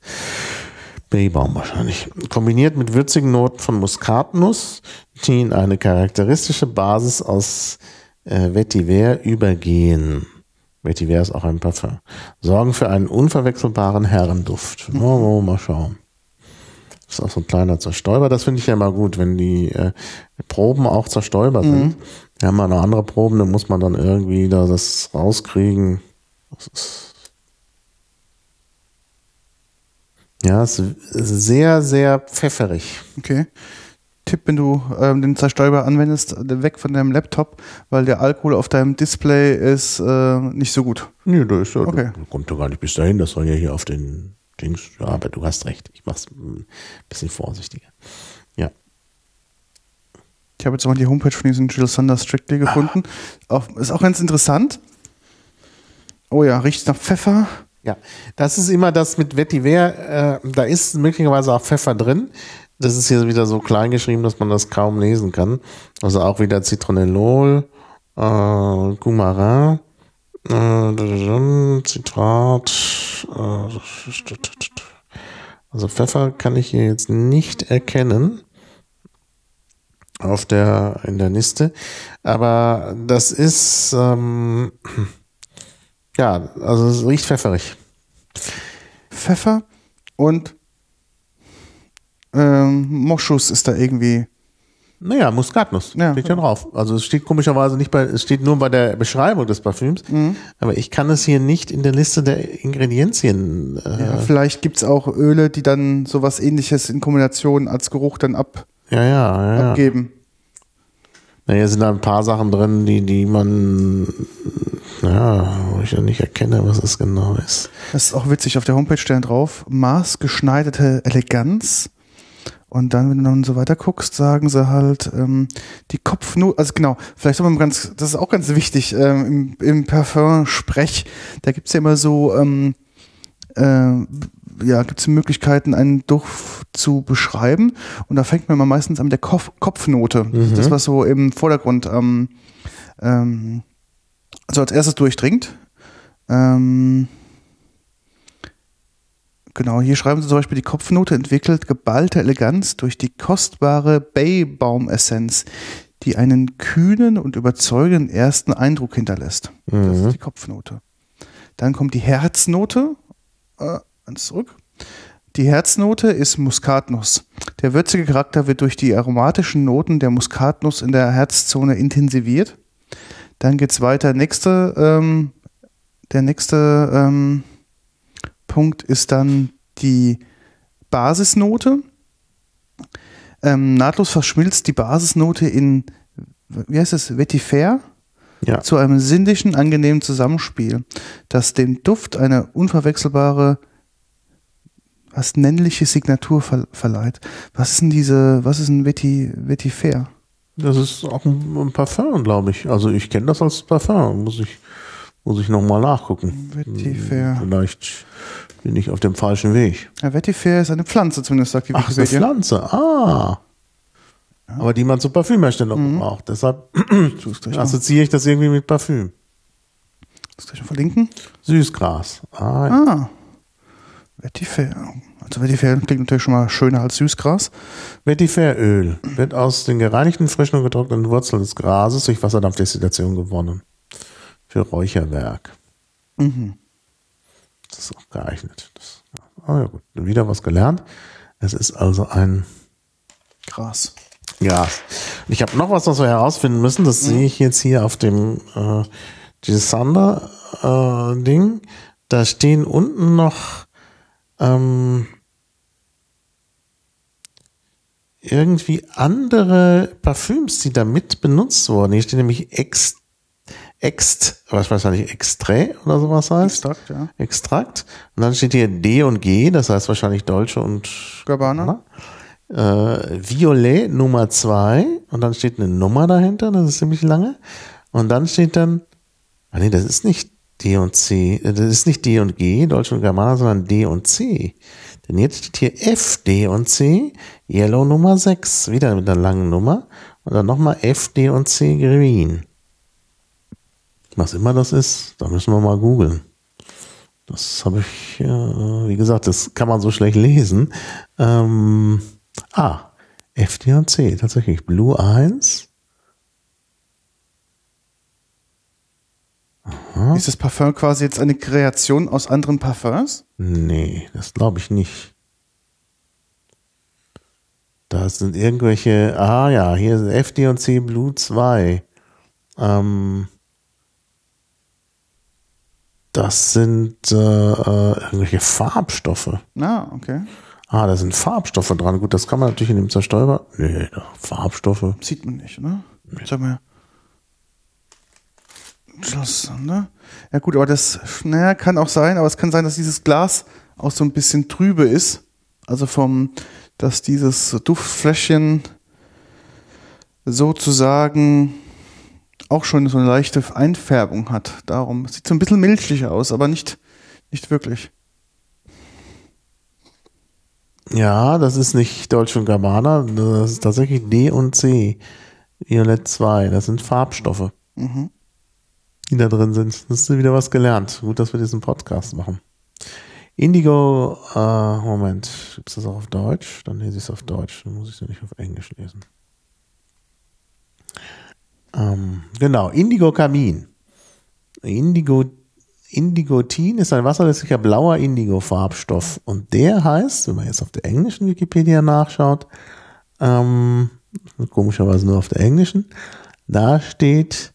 S2: Baybaum wahrscheinlich. Kombiniert mit würzigen Noten von Muskatnuss, die in eine charakteristische Basis aus äh, Vetiver übergehen. Vetiver ist auch ein Parfum. Sorgen für einen unverwechselbaren Herrenduft. Oh, oh, mal schauen. Das ist auch so ein kleiner Zerstäuber. Das finde ich ja immer gut, wenn die äh, Proben auch zerstäuber sind. Mhm. Wir haben mal eine andere Proben, da muss man dann irgendwie da das rauskriegen. Das ist Ja, es ist sehr, sehr pfefferig.
S1: Okay. Tipp, wenn du ähm, den Zerstäuber anwendest, weg von deinem Laptop, weil der Alkohol auf deinem Display ist äh, nicht so gut.
S2: Nee, da ist ja, okay. kommt doch gar nicht bis dahin, das soll ja hier auf den Dings. Ja, aber du hast recht. Ich mach's ein bisschen vorsichtiger. Ja.
S1: Ich habe jetzt mal die Homepage von diesem Jill Sanders Strictly gefunden. Ah. Auch, ist auch ganz interessant. Oh ja, riecht nach Pfeffer.
S2: Ja, das ist immer das mit Vetiver, äh, da ist möglicherweise auch Pfeffer drin. Das ist hier wieder so klein geschrieben, dass man das kaum lesen kann. Also auch wieder Zitronellol, äh, Coumarin, äh, Zitrat, äh, also Pfeffer kann ich hier jetzt nicht erkennen auf der in der Liste, aber das ist ähm, ja, also es riecht pfefferig.
S1: Pfeffer und ähm, Moschus ist da irgendwie.
S2: Naja, Muskatnuss ja, steht ja drauf. Also es steht komischerweise nicht bei, es steht nur bei der Beschreibung des Parfüms, mhm. aber ich kann es hier nicht in der Liste der Ingredienzien.
S1: Äh ja, vielleicht gibt es auch Öle, die dann sowas ähnliches in Kombination als Geruch dann ab,
S2: ja, ja,
S1: ja, abgeben.
S2: Naja, sind da ein paar Sachen drin, die, die man ja, wo ich ja nicht erkenne, was es genau ist.
S1: Das ist auch witzig, auf der Homepage stehen drauf, maßgeschneiderte Eleganz. Und dann, wenn du dann so weiter guckst, sagen sie halt, ähm, die Kopfnote, also genau, vielleicht haben wir ganz, das ist auch ganz wichtig, ähm, im, im Parfum-Sprech, da gibt's ja immer so, ähm, äh, ja, gibt es Möglichkeiten, einen Duft zu beschreiben. Und da fängt man immer meistens an mit der Kopf Kopfnote. Mhm. Das, was so im Vordergrund ähm, ähm, also als erstes durchdringt. Ähm, Genau, hier schreiben sie zum Beispiel, die Kopfnote entwickelt geballte Eleganz durch die kostbare Bay-Baum-Essenz, die einen kühnen und überzeugenden ersten Eindruck hinterlässt. Mhm. Das ist mhm. die Kopfnote. Dann kommt die Herznote. Äh, eins zurück. Die Herznote ist Muskatnuss. Der würzige Charakter wird durch die aromatischen Noten der Muskatnuss in der Herzzone intensiviert. Dann geht es weiter. Nächste, ähm, der nächste ähm, Punkt ist dann die Basisnote. Ähm, nahtlos verschmilzt die Basisnote in, wie heißt es, Vetiver? Ja. Zu einem sinnlichen, angenehmen Zusammenspiel, das dem Duft eine unverwechselbare was männliche Signatur ver verleiht. Was ist denn diese, was ist ein Veti, Vetiver?
S2: Das ist auch ein, ein Parfum, glaube ich. Also ich kenne das als Parfum. Muss ich, muss ich nochmal nachgucken. Vetiver. Vielleicht bin ich auf dem falschen Weg.
S1: Ja, Vetiver ist eine Pflanze, zumindest sagt
S2: die Ach, eine Pflanze. Ah. Ja. Aber die man zur Parfümherstellung mhm. braucht. Deshalb assoziiere ich das irgendwie mit Parfüm.
S1: Das gleich mal verlinken.
S2: Süßgras.
S1: Ah. Ja. ah. Vetiver. Also Vetiver klingt natürlich schon mal schöner als Süßgras.
S2: Vetiveröl wird aus den gereinigten, frischen und getrockneten Wurzeln des Grases durch Wasserdampfdestillation gewonnen. Für Räucherwerk. Mhm. Das ist auch geeignet. Das, oh ja gut, wieder was gelernt. Es ist also ein
S1: Gras.
S2: Gras. Ich habe noch was, was wir herausfinden müssen. Das mhm. sehe ich jetzt hier auf dem äh, dieses Sander-Ding. Äh, da stehen unten noch ähm, irgendwie andere Parfüms, die da mit benutzt wurden. Hier steht nämlich Ex, Ext, was weiß ich, Extrait oder sowas heißt. Extrakt, ja. Extrakt. Und dann steht hier D und G, das heißt wahrscheinlich Deutsche und
S1: Gabbana.
S2: Äh, Violet Nummer zwei und dann steht eine Nummer dahinter, das ist ziemlich lange. Und dann steht dann, ah nee, das ist nicht D und C. Das ist nicht D und G, Deutsch und Germaner, sondern D und C. Denn jetzt steht hier F, D und C, Yellow Nummer 6, wieder mit einer langen Nummer. Und dann nochmal F, D und C, Green. Was immer das ist, da müssen wir mal googeln. Das habe ich, äh, wie gesagt, das kann man so schlecht lesen. Ähm, ah, F, D und C, tatsächlich. Blue 1,
S1: Aha. Ist das Parfum quasi jetzt eine Kreation aus anderen Parfums?
S2: Nee, das glaube ich nicht. Da sind irgendwelche, ah ja, hier ist FD&C Blue 2. Ähm, das sind äh, äh, irgendwelche Farbstoffe.
S1: Ah, okay.
S2: Ah, da sind Farbstoffe dran. Gut, das kann man natürlich in dem Zerstäuber. Nee, Farbstoffe.
S1: Sieht man nicht, ne? Nee. Sag mal. Schloss, ne? Ja gut, aber das, naja, kann auch sein, aber es kann sein, dass dieses Glas auch so ein bisschen trübe ist. Also vom, dass dieses Duftfläschchen sozusagen auch schon so eine leichte Einfärbung hat. Darum sieht so ein bisschen milchlicher aus, aber nicht, nicht wirklich.
S2: Ja, das ist nicht Deutsch und Gabbana, das ist tatsächlich D und C. Violett 2, das sind Farbstoffe. Mhm die da drin sind. Das ist wieder was gelernt. Gut, dass wir diesen Podcast machen. Indigo, äh, Moment, gibt es das auch auf Deutsch? Dann lese ich es auf Deutsch, dann muss ich es ja nicht auf Englisch lesen. Ähm, genau, Indigo Kamin. Indigo, Indigotin ist ein wasserlöslicher blauer Indigo-Farbstoff. Und der heißt, wenn man jetzt auf der englischen Wikipedia nachschaut, ähm, komischerweise nur auf der englischen, da steht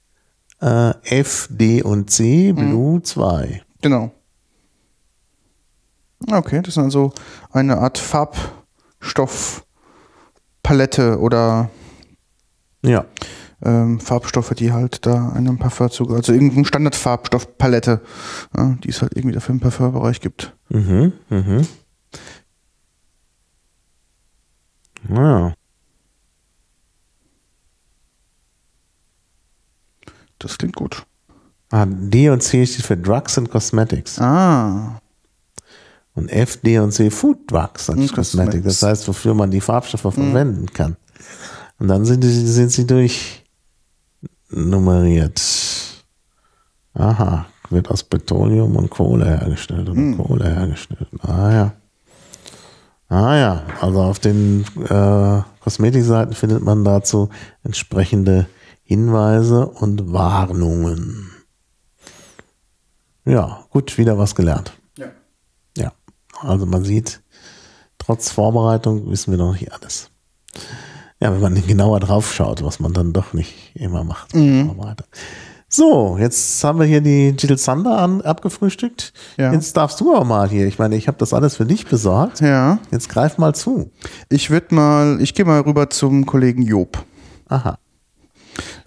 S2: äh, F, D und C, mhm. Blue mhm. 2.
S1: Genau. Okay, das ist also eine Art Farbstoffpalette oder
S2: ja.
S1: Ähm, Farbstoffe, die halt da einem Parfum zu, also irgendeine Standardfarbstoffpalette, ja, die es halt irgendwie dafür im Parfumbereich gibt.
S2: Mhm, mhm. Naja.
S1: Das klingt gut.
S2: Ah, D und C steht für Drugs and Cosmetics.
S1: Ah.
S2: Und F, D und C Food Drugs and hm, Cosmetics. Das heißt, wofür man die Farbstoffe mhm. verwenden kann. Und dann sind, die, sind sie durchnummeriert. Aha, wird aus Petroleum und Kohle hergestellt oder mhm. Kohle hergestellt. Ah ja. Also auf den äh, Kosmetikseiten findet man dazu entsprechende Hinweise und Warnungen. Ja, gut, wieder was gelernt.
S1: Ja.
S2: Ja, also man sieht, trotz Vorbereitung wissen wir noch nicht alles. Ja, wenn man genauer drauf schaut, was man dann doch nicht immer macht.
S1: Mhm.
S2: So, jetzt haben wir hier die Jill Sander an, abgefrühstückt.
S1: Ja.
S2: Jetzt darfst du aber mal hier. Ich meine, ich habe das alles für dich besorgt.
S1: Ja.
S2: Jetzt greif mal zu.
S1: Ich würde mal, ich gehe mal rüber zum Kollegen Job.
S2: Aha.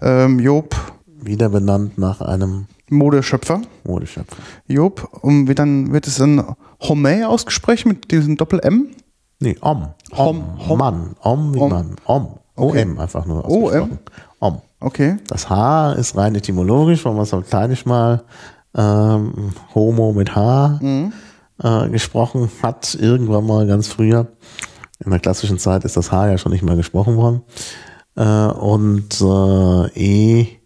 S1: Ähm, Job.
S2: Wieder benannt nach einem
S1: Modeschöpfer.
S2: Modeschöpfer.
S1: Job. Und wie dann wird es dann Homé ausgesprochen mit diesem Doppel-M?
S2: Nee, Om. Om. Om. Mann. Om wie
S1: Om.
S2: Mann. Om.
S1: Okay.
S2: OM einfach nur
S1: OM?
S2: ausgesprochen. Om.
S1: Okay.
S2: Das H ist rein etymologisch, weil man so kleinisch mal ähm, Homo mit H äh, gesprochen hat, irgendwann mal ganz früher. In der klassischen Zeit ist das H ja schon nicht mehr gesprochen worden. Äh, und äh, E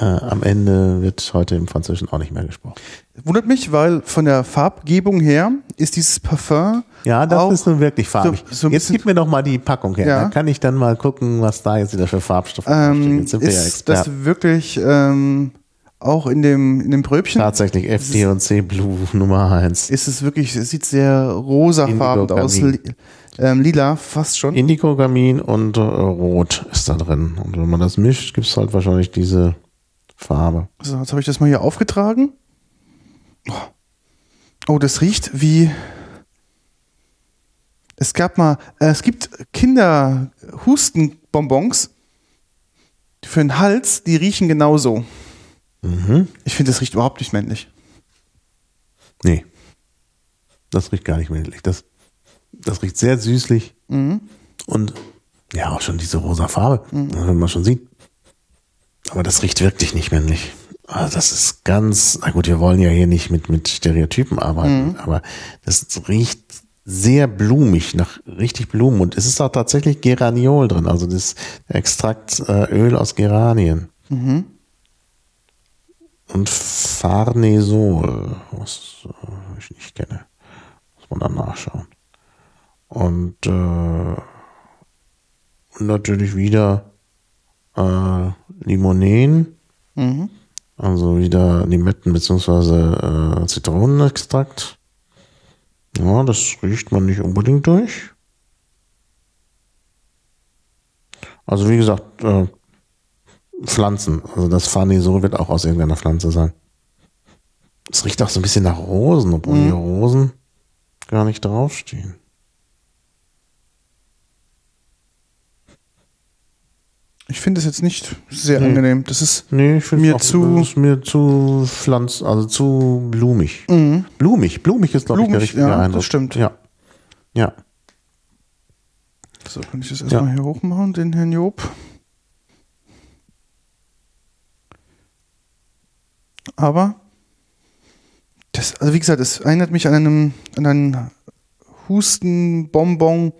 S2: am Ende wird heute im Französischen auch nicht mehr gesprochen.
S1: Wundert mich, weil von der Farbgebung her ist dieses Parfum
S2: Ja, das ist nun wirklich farbig.
S1: so ein
S2: jetzt gib mir doch mal die Packung her.
S1: Ja.
S2: Da kann ich dann mal gucken, was da jetzt wieder für Farbstoffe
S1: ähm.
S2: Jetzt sind wir ja
S1: ist das wirklich ähm, auch in dem, in dem Bröbchen
S2: Tatsächlich FD und C Blue Nummer 1.
S1: ist es wirklich, es sieht sehr rosafarben aus. Ähm, lila fast schon.
S2: Indigo-Gamin und äh, Rot ist da drin. Und wenn man das mischt, gibt es halt wahrscheinlich diese Farbe.
S1: So, jetzt habe ich das mal hier aufgetragen. Oh. das riecht wie. Es gab mal, äh, es gibt Kinderhustenbonbons für den Hals, die riechen genauso.
S2: Mhm.
S1: Ich finde, das riecht überhaupt nicht männlich.
S2: Nee. Das riecht gar nicht männlich. Das, das riecht sehr süßlich.
S1: Mhm.
S2: Und ja, auch schon diese rosa Farbe, wenn man schon sieht. Aber das riecht wirklich nicht männlich. Also das ist ganz, na gut, wir wollen ja hier nicht mit, mit Stereotypen arbeiten, aber das riecht sehr blumig, nach richtig Blumen. Und es ist auch tatsächlich Geraniol drin, also das Extrakt äh, Öl aus Geranien.
S1: Mhm.
S2: Und Farnesol, was äh, ich nicht kenne. Muss man dann nachschauen. Und, äh, natürlich wieder äh, Limonen,
S1: Mhm.
S2: also wieder Limetten bzw. Äh, Zitronenextrakt. Ja, das riecht man nicht unbedingt durch. Also wie gesagt, äh, Pflanzen. Also das Farnesol wird auch aus irgendeiner Pflanze sein. Es riecht auch so ein bisschen nach Rosen, obwohl
S1: Mhm.
S2: hier Rosen gar nicht draufstehen.
S1: Ich finde es jetzt nicht sehr
S2: Nee.
S1: angenehm. Das ist.
S2: Nee,
S1: Mir
S2: auch,
S1: zu-
S2: ist mir zu pflanz, also zu blumig.
S1: Mhm.
S2: Blumig, blumig ist glaube ich der
S1: Blumig,
S2: richtige
S1: ja,
S2: Eindruck.
S1: das stimmt.
S2: Ja. Ja.
S1: So, kann ich das erstmal hier hochmachen, den Herrn Job. Aber, das, also wie gesagt, es erinnert mich an einen, an einen Hustenbonbon,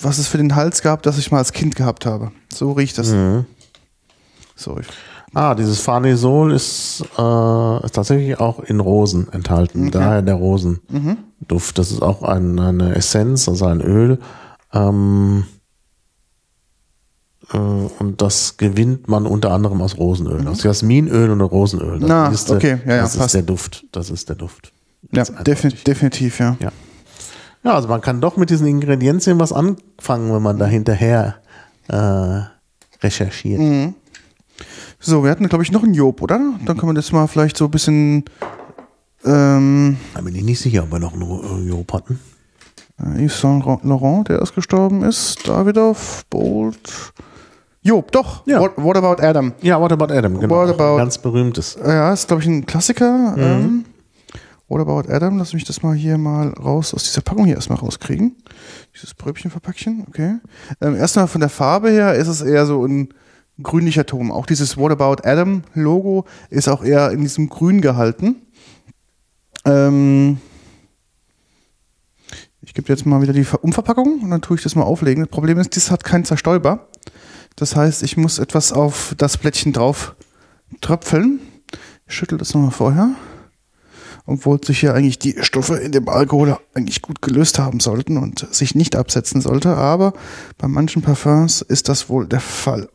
S1: was es für den Hals gab, das ich mal als Kind gehabt habe. So riecht das.
S2: Mhm.
S1: So, ich,
S2: Ah, dieses Farnesol ist, äh, ist tatsächlich auch in Rosen enthalten.
S1: Okay.
S2: Daher der Rosenduft. Das ist auch ein, eine Essenz, also ein Öl. Ähm, äh, und das gewinnt man unter anderem aus Rosenöl. Aus Jasminöl und Rosenöl. Das
S1: Na,
S2: ist der,
S1: okay, ja, ja,
S2: das ist
S1: passt.
S2: der Duft. Das ist der Duft.
S1: ja,
S2: Ganz
S1: defin
S2: eindeutig.
S1: definitiv, ja.
S2: Ja. Ja, also man kann doch mit diesen Ingredienzien was anfangen, wenn man da hinterher äh, recherchiert.
S1: Mhm. So, wir hatten, glaube ich, noch einen Job, oder? Dann können wir das mal vielleicht so ein bisschen. Ähm,
S2: Da bin ich nicht sicher, ob wir noch einen Job hatten.
S1: Äh, Yves Saint Laurent, der erst gestorben ist. Davidoff, Bolt. Job, doch.
S2: Ja.
S1: What, what About Adam?
S2: Ja, What About Adam, genau.
S1: About-
S2: Ganz berühmtes.
S1: Äh, Ja, ist, glaube ich, ein Klassiker. Ähm, what About Adam? Lass mich das mal hier mal raus, aus dieser Packung hier erstmal rauskriegen. Dieses Bröbchenverpackchen, okay. Ähm, erstmal von der Farbe her ist es eher so ein grünlicher Ton. Auch dieses What About Adam Logo ist auch eher in diesem Grün gehalten. Ähm, ich gebe jetzt mal wieder die Ver- Umverpackung und dann tue ich das mal auflegen. Das Problem ist, das hat keinen Zerstäuber. Das heißt, ich muss etwas auf das Blättchen drauf tröpfeln. Ich schüttel das nochmal vorher. Obwohl sich ja eigentlich die Stoffe in dem Alkohol eigentlich gut gelöst haben sollten und sich nicht absetzen sollte. Aber bei manchen Parfums ist das wohl der Fall.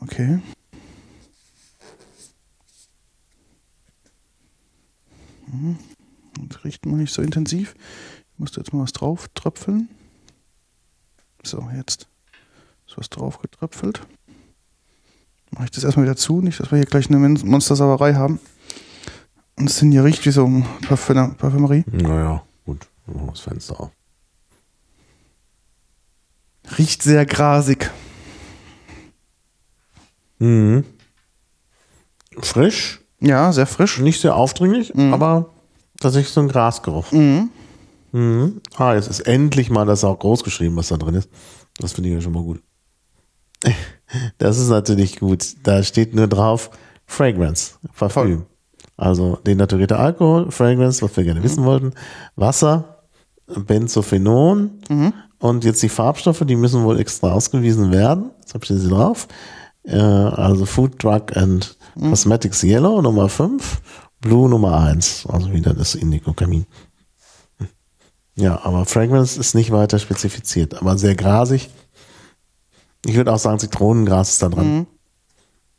S1: Okay. Mhm. Das riecht man nicht so intensiv. Ich musste jetzt mal was drauf tröpfeln. So, jetzt ist was drauf getröpfelt. Mache ich das erstmal wieder zu, nicht, dass wir hier gleich eine Monstersauerei haben. Und es sind hier riecht wie so eine Parfüm Parfümerie.
S2: Naja, gut. Machen wir das Fenster auf.
S1: Riecht sehr grasig.
S2: Mhm. Frisch.
S1: Ja, sehr frisch.
S2: Nicht sehr aufdringlich, mhm. aber tatsächlich so ein Grasgeruch. Mhm. Mhm. Ah, jetzt ist endlich mal das auch groß geschrieben, was da drin ist. Das finde ich ja schon mal gut. Das ist natürlich gut. Da steht nur drauf Fragrance, Parfüm. Also denaturierte Alkohol, Fragrance, was wir gerne mhm. wissen wollten, Wasser, Benzophenon mhm. und jetzt die Farbstoffe, die müssen wohl extra ausgewiesen werden. Jetzt habe ich sie drauf. Äh, also Food, Drug and mhm. Cosmetics Yellow Nummer 5, Blue Nummer 1, also wieder das Indigo-Kamin. Ja, aber Fragrance ist nicht weiter spezifiziert, aber sehr grasig. Ich würde auch sagen, Zitronengras ist da dran.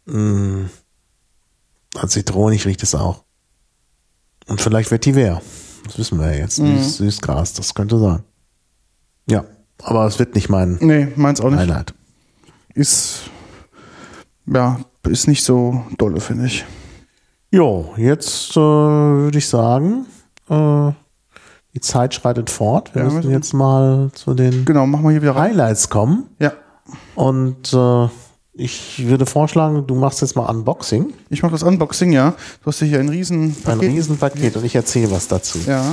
S2: Mhm. Mm. Als zitronig riecht es auch. Und vielleicht Vetiver. Das wissen wir ja jetzt. Mhm. Süß, Süßgras, das könnte sein. Ja, aber es wird nicht mein
S1: nee, meins auch nicht.
S2: Highlight.
S1: Ist, ja, ist nicht so dolle, finde ich.
S2: Jo, jetzt äh, würde ich sagen, äh, die Zeit schreitet fort. Wir ja, müssen jetzt mal zu den
S1: genau, machen wir hier wieder
S2: Highlights kommen.
S1: Ja.
S2: Und äh, ich würde vorschlagen, du machst jetzt mal Unboxing.
S1: Ich mache das Unboxing, ja. Du hast hier ein Riesenpaket.
S2: Ein Riesenpaket und ich erzähle was dazu.
S1: Ja.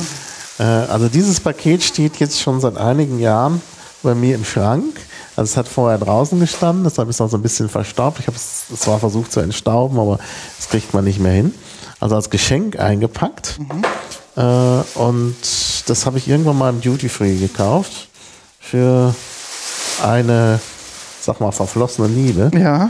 S2: Äh, also dieses Paket steht jetzt schon seit einigen Jahren bei mir im Schrank. Also es hat vorher draußen gestanden, deshalb ist es auch so ein bisschen verstaubt. Ich habe es zwar versucht zu entstauben, aber das kriegt man nicht mehr hin. Also als Geschenk eingepackt. Mhm. Äh, und das habe ich irgendwann mal im Duty Free gekauft für eine, sag mal, verflossene Liebe.
S1: Ja.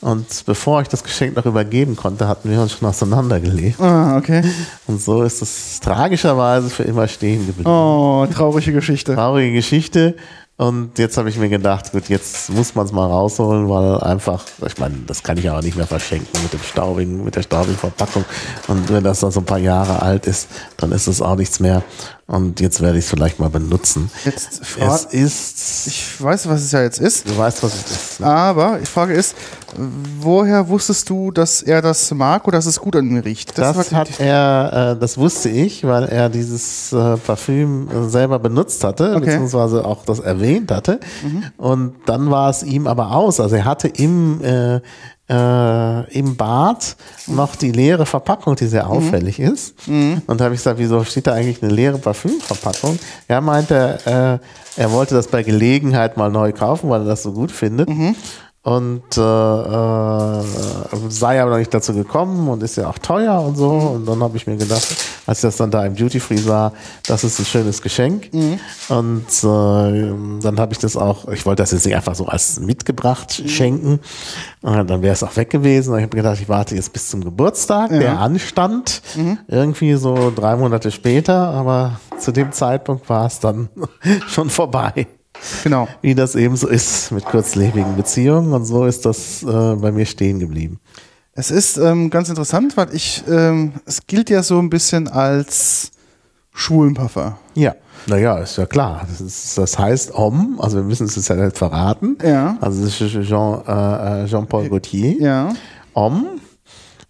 S2: Und bevor ich das Geschenk noch übergeben konnte, hatten wir uns schon auseinandergelebt.
S1: Ah, okay.
S2: Und so ist es tragischerweise für immer stehen geblieben.
S1: Oh, traurige Geschichte.
S2: Traurige Geschichte. Und jetzt habe ich mir gedacht, gut, jetzt muss man es mal rausholen, weil einfach, ich meine, das kann ich aber nicht mehr verschenken mit dem staubigen, mit der staubigen Verpackung. Und wenn das dann so ein paar Jahre alt ist, dann ist es auch nichts mehr. Und jetzt werde ich es vielleicht mal benutzen.
S1: Jetzt es ist. Ich weiß, was es ja jetzt ist.
S2: Du weißt, was es ist.
S1: Ne? Aber die Frage ist, woher wusstest du, dass er das mag oder dass es gut an mir riecht?
S2: Das, das hat er, äh, das wusste ich, weil er dieses äh, Parfüm äh, selber benutzt hatte, okay. beziehungsweise auch das erwähnt hatte. Mhm. Und dann war es ihm aber aus. Also er hatte im äh, äh, im Bad noch die leere Verpackung, die sehr auffällig mhm. ist. Mhm. Und da habe ich gesagt, wieso steht da eigentlich eine leere Parfümverpackung? Er meinte, äh, er wollte das bei Gelegenheit mal neu kaufen, weil er das so gut findet. Mhm und äh, äh, sei aber noch nicht dazu gekommen und ist ja auch teuer und so. Und dann habe ich mir gedacht, als ich das dann da im Duty Free sah, das ist ein schönes Geschenk. Mhm. Und äh, dann habe ich das auch, ich wollte das jetzt nicht einfach so als mitgebracht mhm. schenken. Und dann wäre es auch weg gewesen. Und ich habe gedacht, ich warte jetzt bis zum Geburtstag, ja. der anstand. Mhm. Irgendwie so drei Monate später, aber zu dem Zeitpunkt war es dann schon vorbei.
S1: Genau.
S2: Wie das eben so ist mit kurzlebigen Beziehungen. Und so ist das äh, bei mir stehen geblieben.
S1: Es ist ähm, ganz interessant, weil ich, ähm, es gilt ja so ein bisschen als Schwulenpuffer.
S2: Ja. Naja, ist ja klar. Das, ist, das heißt Om, also wir müssen es jetzt ja nicht verraten.
S1: Ja.
S2: Also das ist Jean, äh, äh Jean-Paul Gaultier.
S1: Ja.
S2: Om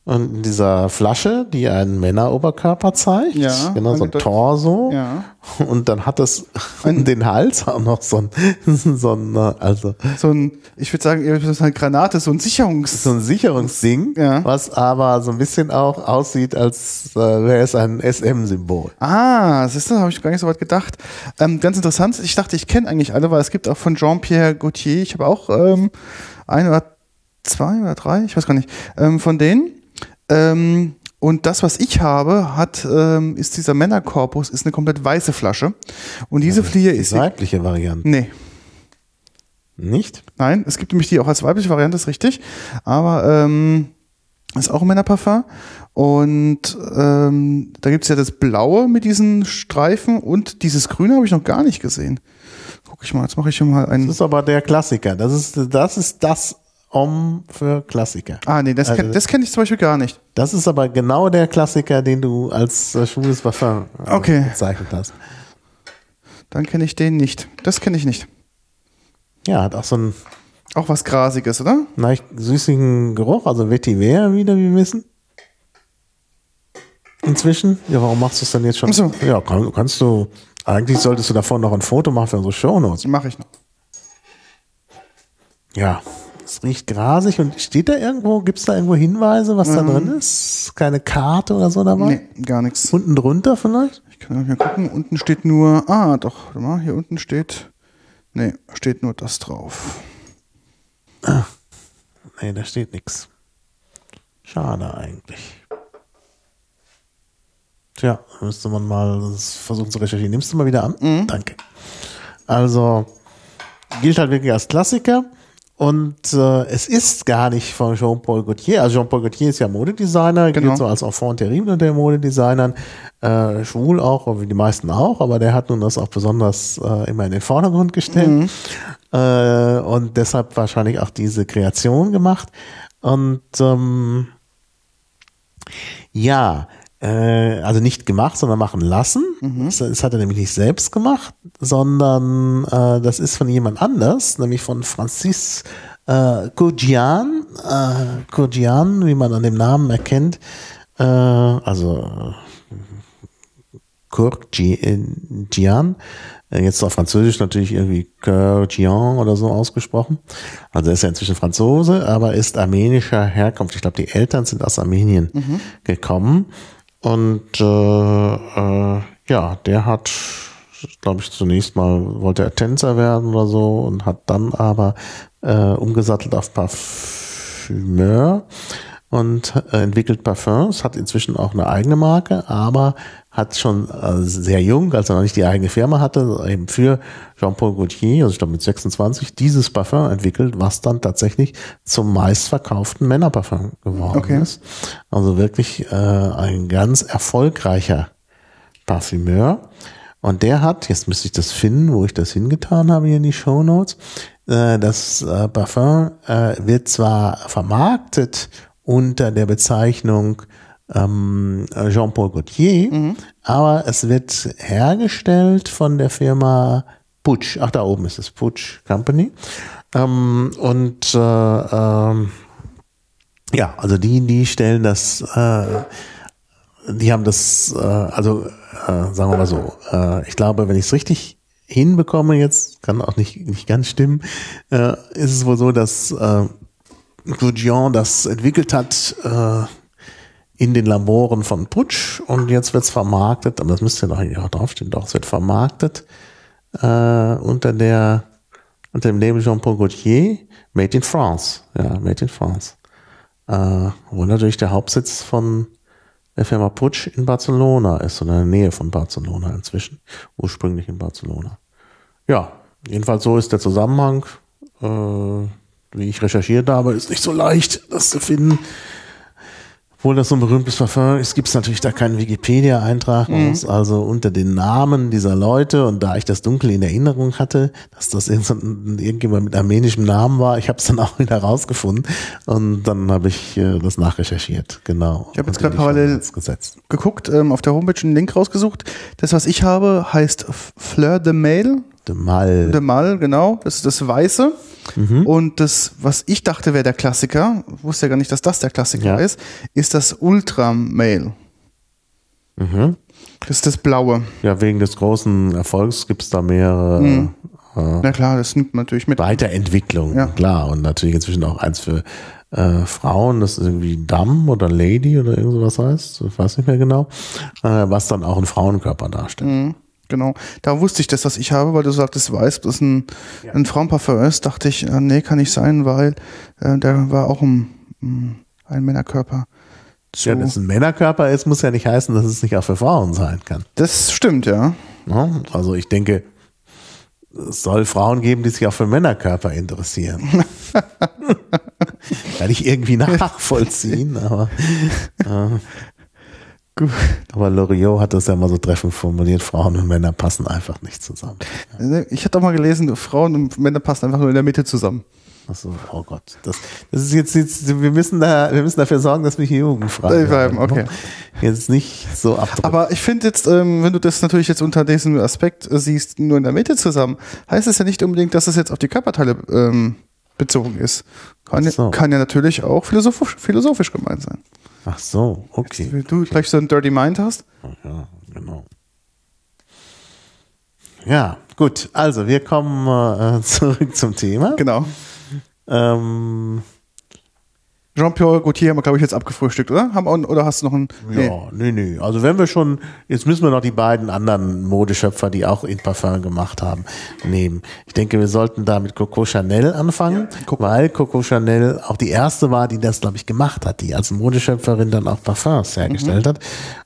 S2: und in dieser Flasche, die einen Männeroberkörper zeigt,
S1: ja,
S2: genau so ein Torso.
S1: Ja.
S2: Und dann hat das um den Hals auch noch so ein, so ein, also
S1: so ein, ich würde sagen, so eine Granate, so ein Sicherungs,
S2: so ein Sicherungsding,
S1: ja.
S2: was aber so ein bisschen auch aussieht, als äh, wäre es ein SM-Symbol.
S1: Ah, das ist das, habe ich gar nicht so weit gedacht. Ähm, ganz interessant. Ich dachte, ich kenne eigentlich alle, weil es gibt auch von Jean-Pierre Gaultier. Ich habe auch ähm, ein oder zwei oder drei, ich weiß gar nicht, ähm, von denen. Ähm, und das, was ich habe, hat, ähm, ist dieser Männerkorpus, ist eine komplett weiße Flasche. Und diese also Fliege ist.
S2: Die weibliche Variante.
S1: Nee.
S2: Nicht?
S1: Nein, es gibt nämlich die auch als weibliche Variante, ist richtig. Aber ähm, ist auch ein Männerparfum. Und ähm, da gibt es ja das Blaue mit diesen Streifen und dieses Grüne habe ich noch gar nicht gesehen. Guck ich mal, jetzt mache ich hier mal einen.
S2: Das ist aber der Klassiker. Das ist das, ist das Om für Klassiker.
S1: Ah, nee, das, also, kenn, das kenne ich zum Beispiel gar nicht.
S2: Das ist aber genau der Klassiker, den du als äh, schwules Parfum
S1: äh, okay.
S2: bezeichnet hast.
S1: Dann kenne ich den nicht. Das kenne ich nicht.
S2: Ja, hat auch so ein.
S1: Auch was Grasiges, oder?
S2: Leicht süßigen Geruch, also Vetiver wieder, wie wir wissen. Inzwischen? Ja, warum machst du es denn jetzt schon?
S1: So.
S2: Ja, kann, kannst du. Eigentlich solltest du davon noch ein Foto machen für unsere Shownotes.
S1: Mache ich noch.
S2: Ja, es riecht grasig und steht da irgendwo, gibt es da irgendwo Hinweise, was da drin ist? Keine Karte oder so dabei?
S1: Nee, gar nichts.
S2: Unten drunter vielleicht?
S1: Ich kann mal gucken. Unten steht nur, ah, doch, warte mal, hier unten steht, nee, steht nur das drauf.
S2: Ah, nee, da steht nichts. Schade eigentlich. Tja, müsste man mal versuchen zu recherchieren. Nimmst du mal wieder an?
S1: Mhm.
S2: Danke. Also, gilt halt wirklich als Klassiker. Und äh, es ist gar nicht von Jean-Paul Gaultier. Also Jean-Paul Gaultier ist ja Modedesigner, genau. gilt so als Enfant terrible der Modedesignern. Äh, schwul auch, wie die meisten auch, aber der hat nun das auch besonders äh, immer in den Vordergrund gestellt. Mhm. Äh, und deshalb wahrscheinlich auch diese Kreation gemacht. Und ähm, ja, äh, also nicht gemacht, sondern machen lassen. Mhm. Das, das, hat er nämlich nicht selbst gemacht, sondern äh, das ist von jemand anders, nämlich von Francis äh, Gurgian. Äh, wie man an dem Namen erkennt, äh, also Gurgian, äh, jetzt auf Französisch natürlich irgendwie Gurgian oder so ausgesprochen. Also er ist ja inzwischen Franzose, aber ist armenischer Herkunft. Ich glaube, die Eltern sind aus Armenien mhm. gekommen und äh, äh, ja, der hat, glaube ich, zunächst mal wollte er Tänzer werden oder so und hat dann aber äh, umgesattelt auf Parfümeur und äh, entwickelt Parfums, hat inzwischen auch eine eigene Marke, aber hat schon äh, sehr jung, als er noch nicht die eigene Firma hatte, eben für Jean-Paul Gaultier, also ich glaube mit 26, dieses Parfum entwickelt, was dann tatsächlich zum meistverkauften Männerparfum geworden okay. ist. Also wirklich äh, ein ganz erfolgreicher Parfümeur. Und der hat, jetzt müsste ich das finden, wo ich das hingetan habe hier in die Show Notes. Äh, das äh, Parfum äh, wird zwar vermarktet unter der Bezeichnung ähm, Jean-Paul Gaultier, mhm. aber es wird hergestellt von der Firma Putsch. Ach, da oben ist es Putsch Company. Ähm, und äh, ähm, ja, also die, die stellen das, äh, die haben das, äh, also äh, sagen wir mal so, äh, ich glaube, wenn ich es richtig hinbekomme jetzt, kann auch nicht, nicht ganz stimmen, äh, ist es wohl so, dass Goudian das entwickelt hat äh, in den Laboren von Putsch und jetzt wird es vermarktet, und das müsste doch eigentlich auch draufstehen, doch, es wird vermarktet äh, unter der unter dem Label Jean-Paul Gaultier, Made in France. Ja, Made in France. Äh, wo natürlich der Hauptsitz von der Firma Putsch in Barcelona ist, oder in der Nähe von Barcelona inzwischen. Ursprünglich in Barcelona. Ja, jedenfalls so ist der Zusammenhang. Äh, wie ich recherchiert habe, ist nicht so leicht, das zu finden. Obwohl das so ein berühmtes Parfum ist, gibt es natürlich da keinen Wikipedia-Eintrag. Mhm. Also unter den Namen dieser Leute und da ich das dunkel in Erinnerung hatte, dass das irgendjemand mit armenischem Namen war, ich habe es dann auch wieder rausgefunden und dann habe ich äh, das nachrecherchiert. Genau.
S1: Ich habe jetzt gerade parallel geguckt, ähm, auf der Homepage einen Link rausgesucht. Das, was ich habe, heißt Fleur de Mail.
S2: De Mal.
S1: De Mal, genau. Das ist das Weiße. Mhm. Und das, was ich dachte, wäre der Klassiker, wusste ja gar nicht, dass das der Klassiker ja. ist, ist das Ultra Mail.
S2: Mhm.
S1: Das ist das Blaue.
S2: Ja, wegen des großen Erfolgs gibt es da mehrere. Mhm.
S1: Äh, Na klar, das nimmt man natürlich mit.
S2: Weiterentwicklung, ja. klar. Und natürlich inzwischen auch eins für äh, Frauen, das ist irgendwie Dam oder Lady oder irgend sowas heißt, ich weiß nicht mehr genau, äh, was dann auch einen Frauenkörper darstellt.
S1: Mhm. Genau. Da wusste ich das, was ich habe, weil du sagtest, weißt, das ein, ja. ein Frauenparfum ist, dachte ich, äh, nee, kann nicht sein, weil äh, der war auch ein, ein Männerkörper.
S2: Zu ja, dass es ein Männerkörper ist, muss ja nicht heißen, dass es nicht auch für Frauen sein kann.
S1: Das stimmt, ja.
S2: ja also ich denke, es soll Frauen geben, die sich auch für Männerkörper interessieren. Kann ich irgendwie nachvollziehen, aber äh. Aber Loriot hat das ja mal so treffend formuliert, Frauen und Männer passen einfach nicht zusammen.
S1: Ich hatte auch mal gelesen, Frauen und Männer passen einfach nur in der Mitte zusammen.
S2: Achso, oh Gott. Das, das ist jetzt, jetzt, wir müssen da, wir müssen dafür sorgen, dass wir hier jugendfrei
S1: bleiben. Okay.
S2: Jetzt nicht so abdrücken.
S1: Aber ich finde jetzt, ähm, wenn du das natürlich jetzt unter diesem Aspekt äh, siehst, nur in der Mitte zusammen, heißt es ja nicht unbedingt, dass es jetzt auf die Körperteile ähm, bezogen ist. Kann, so. kann ja natürlich auch philosophisch, philosophisch gemeint sein.
S2: Ach so, okay.
S1: Wenn du gleich so ein Dirty Mind hast.
S2: Ja, genau. Ja, gut. Also, wir kommen äh, zurück zum Thema.
S1: Genau. Ähm, Jean-Pierre Gaultier haben wir, glaube ich, jetzt abgefrühstückt, oder? Haben, oder hast du noch einen?
S2: Nee. Ja, nee, nee. Also wenn wir schon, jetzt müssen wir noch die beiden anderen Modeschöpfer, die auch in Parfum gemacht haben, nehmen. Ich denke, wir sollten da mit Coco Chanel anfangen, ja, weil Coco Chanel auch die erste war, die das, glaube ich, gemacht hat, die als Modeschöpferin dann auch Parfums hergestellt mhm. hat.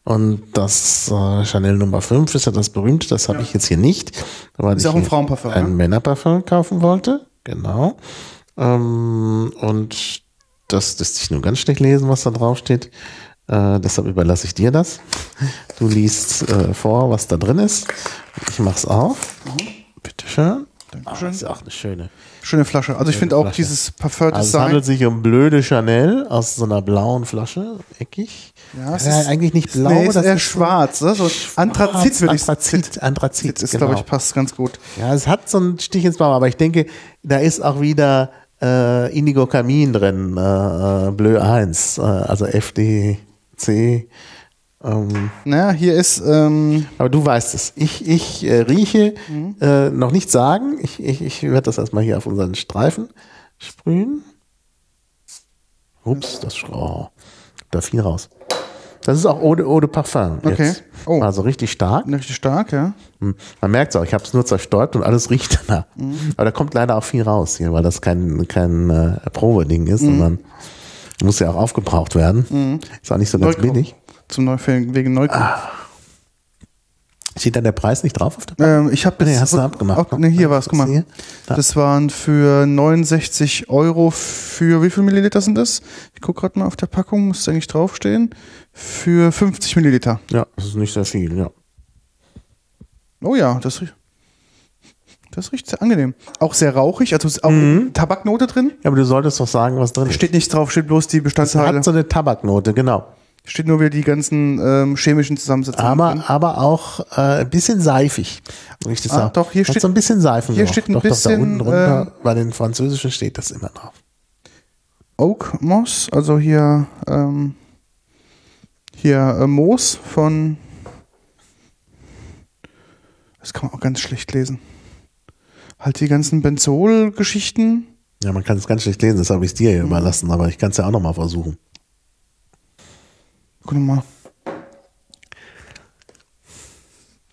S2: Und das äh, Chanel Nummer 5 ist ja das berühmte, das habe ja. ich jetzt hier nicht.
S1: Weil ist
S2: ich
S1: auch ein Frauenparfum.
S2: Ein ne? Männerparfum kaufen wollte. Genau. Ähm, und das lässt sich nur ganz schlecht lesen, was da drauf steht. Äh, deshalb überlasse ich dir das. Du liest äh, vor, was da drin ist. Ich mach's auf. Mhm. Bitteschön.
S1: Dankeschön. Ah,
S2: ist auch eine schöne.
S1: Schöne Flasche. Also ich finde auch dieses Parfum-Design.
S2: Also es handelt sich um blöde Chanel aus so einer blauen Flasche, eckig.
S1: Ja, es ja, ist eigentlich nicht blau, nee,
S2: das ist eher schwarz. Ne? So
S1: Anthrazit würde ich
S2: Anthrazit, Anthrazit
S1: ist, genau. glaube ich, passt ganz gut.
S2: Ja, es hat so einen Stich ins Blau, aber ich denke, da ist auch wieder äh, Indigo Kamin drin, äh, äh Bleu 1, äh, also FDC.
S1: Ähm, naja, hier ist. Ähm
S2: aber du weißt es. Ich, ich äh, rieche, mhm. äh, noch nicht sagen. Ich, ich, ich werde das erstmal hier auf unseren Streifen sprühen. Ups, das oh, da viel raus. Das ist auch Eau de, Eau de Parfum.
S1: Okay.
S2: Jetzt. Oh. Also richtig stark.
S1: Richtig stark, ja.
S2: Hm. Man merkt es auch, ich habe es nur zerstäubt und alles riecht danach. Mhm. Aber da kommt leider auch viel raus hier, weil das kein, kein äh, Probeding ist, mhm. sondern muss ja auch aufgebraucht werden. Mhm. Ist auch nicht so ganz Neukauf. billig.
S1: Zum Neufällen, wegen Neukauf. Ah.
S2: Steht da der Preis nicht drauf auf
S1: der ähm, Ich habe
S2: nee, hast du abgemacht.
S1: Auch, nee, hier war es, guck mal. Da. Das waren für 69 Euro für wie viel Milliliter sind das? Ich gucke gerade mal auf der Packung, muss eigentlich draufstehen. Für 50 Milliliter.
S2: Ja, das ist nicht sehr viel, ja.
S1: Oh ja, das riecht. Das riecht sehr angenehm. Auch sehr rauchig, also ist auch mhm. Tabaknote drin.
S2: Ja, aber du solltest doch sagen, was drin
S1: ist. Steht nicht drauf, steht bloß die Bestandteile. Es
S2: hat so eine Tabaknote, genau.
S1: Steht nur wieder die ganzen ähm, chemischen Zusammensetzungen.
S2: Aber, drin. aber auch äh, ein bisschen seifig.
S1: Wenn ich das ah, Doch, hier
S2: Hat
S1: steht
S2: so ein bisschen Seifen.
S1: Hier steht ein
S2: doch,
S1: bisschen.
S2: Doch, da unten drunter, äh, bei den Französischen steht das immer drauf.
S1: Oak Moss, also hier, ähm, hier äh, Moos von. Das kann man auch ganz schlecht lesen. Halt die ganzen Benzol-Geschichten.
S2: Ja, man kann es ganz schlecht lesen, das habe ich dir hier überlassen, aber ich kann es ja auch nochmal versuchen.
S1: Guck mal.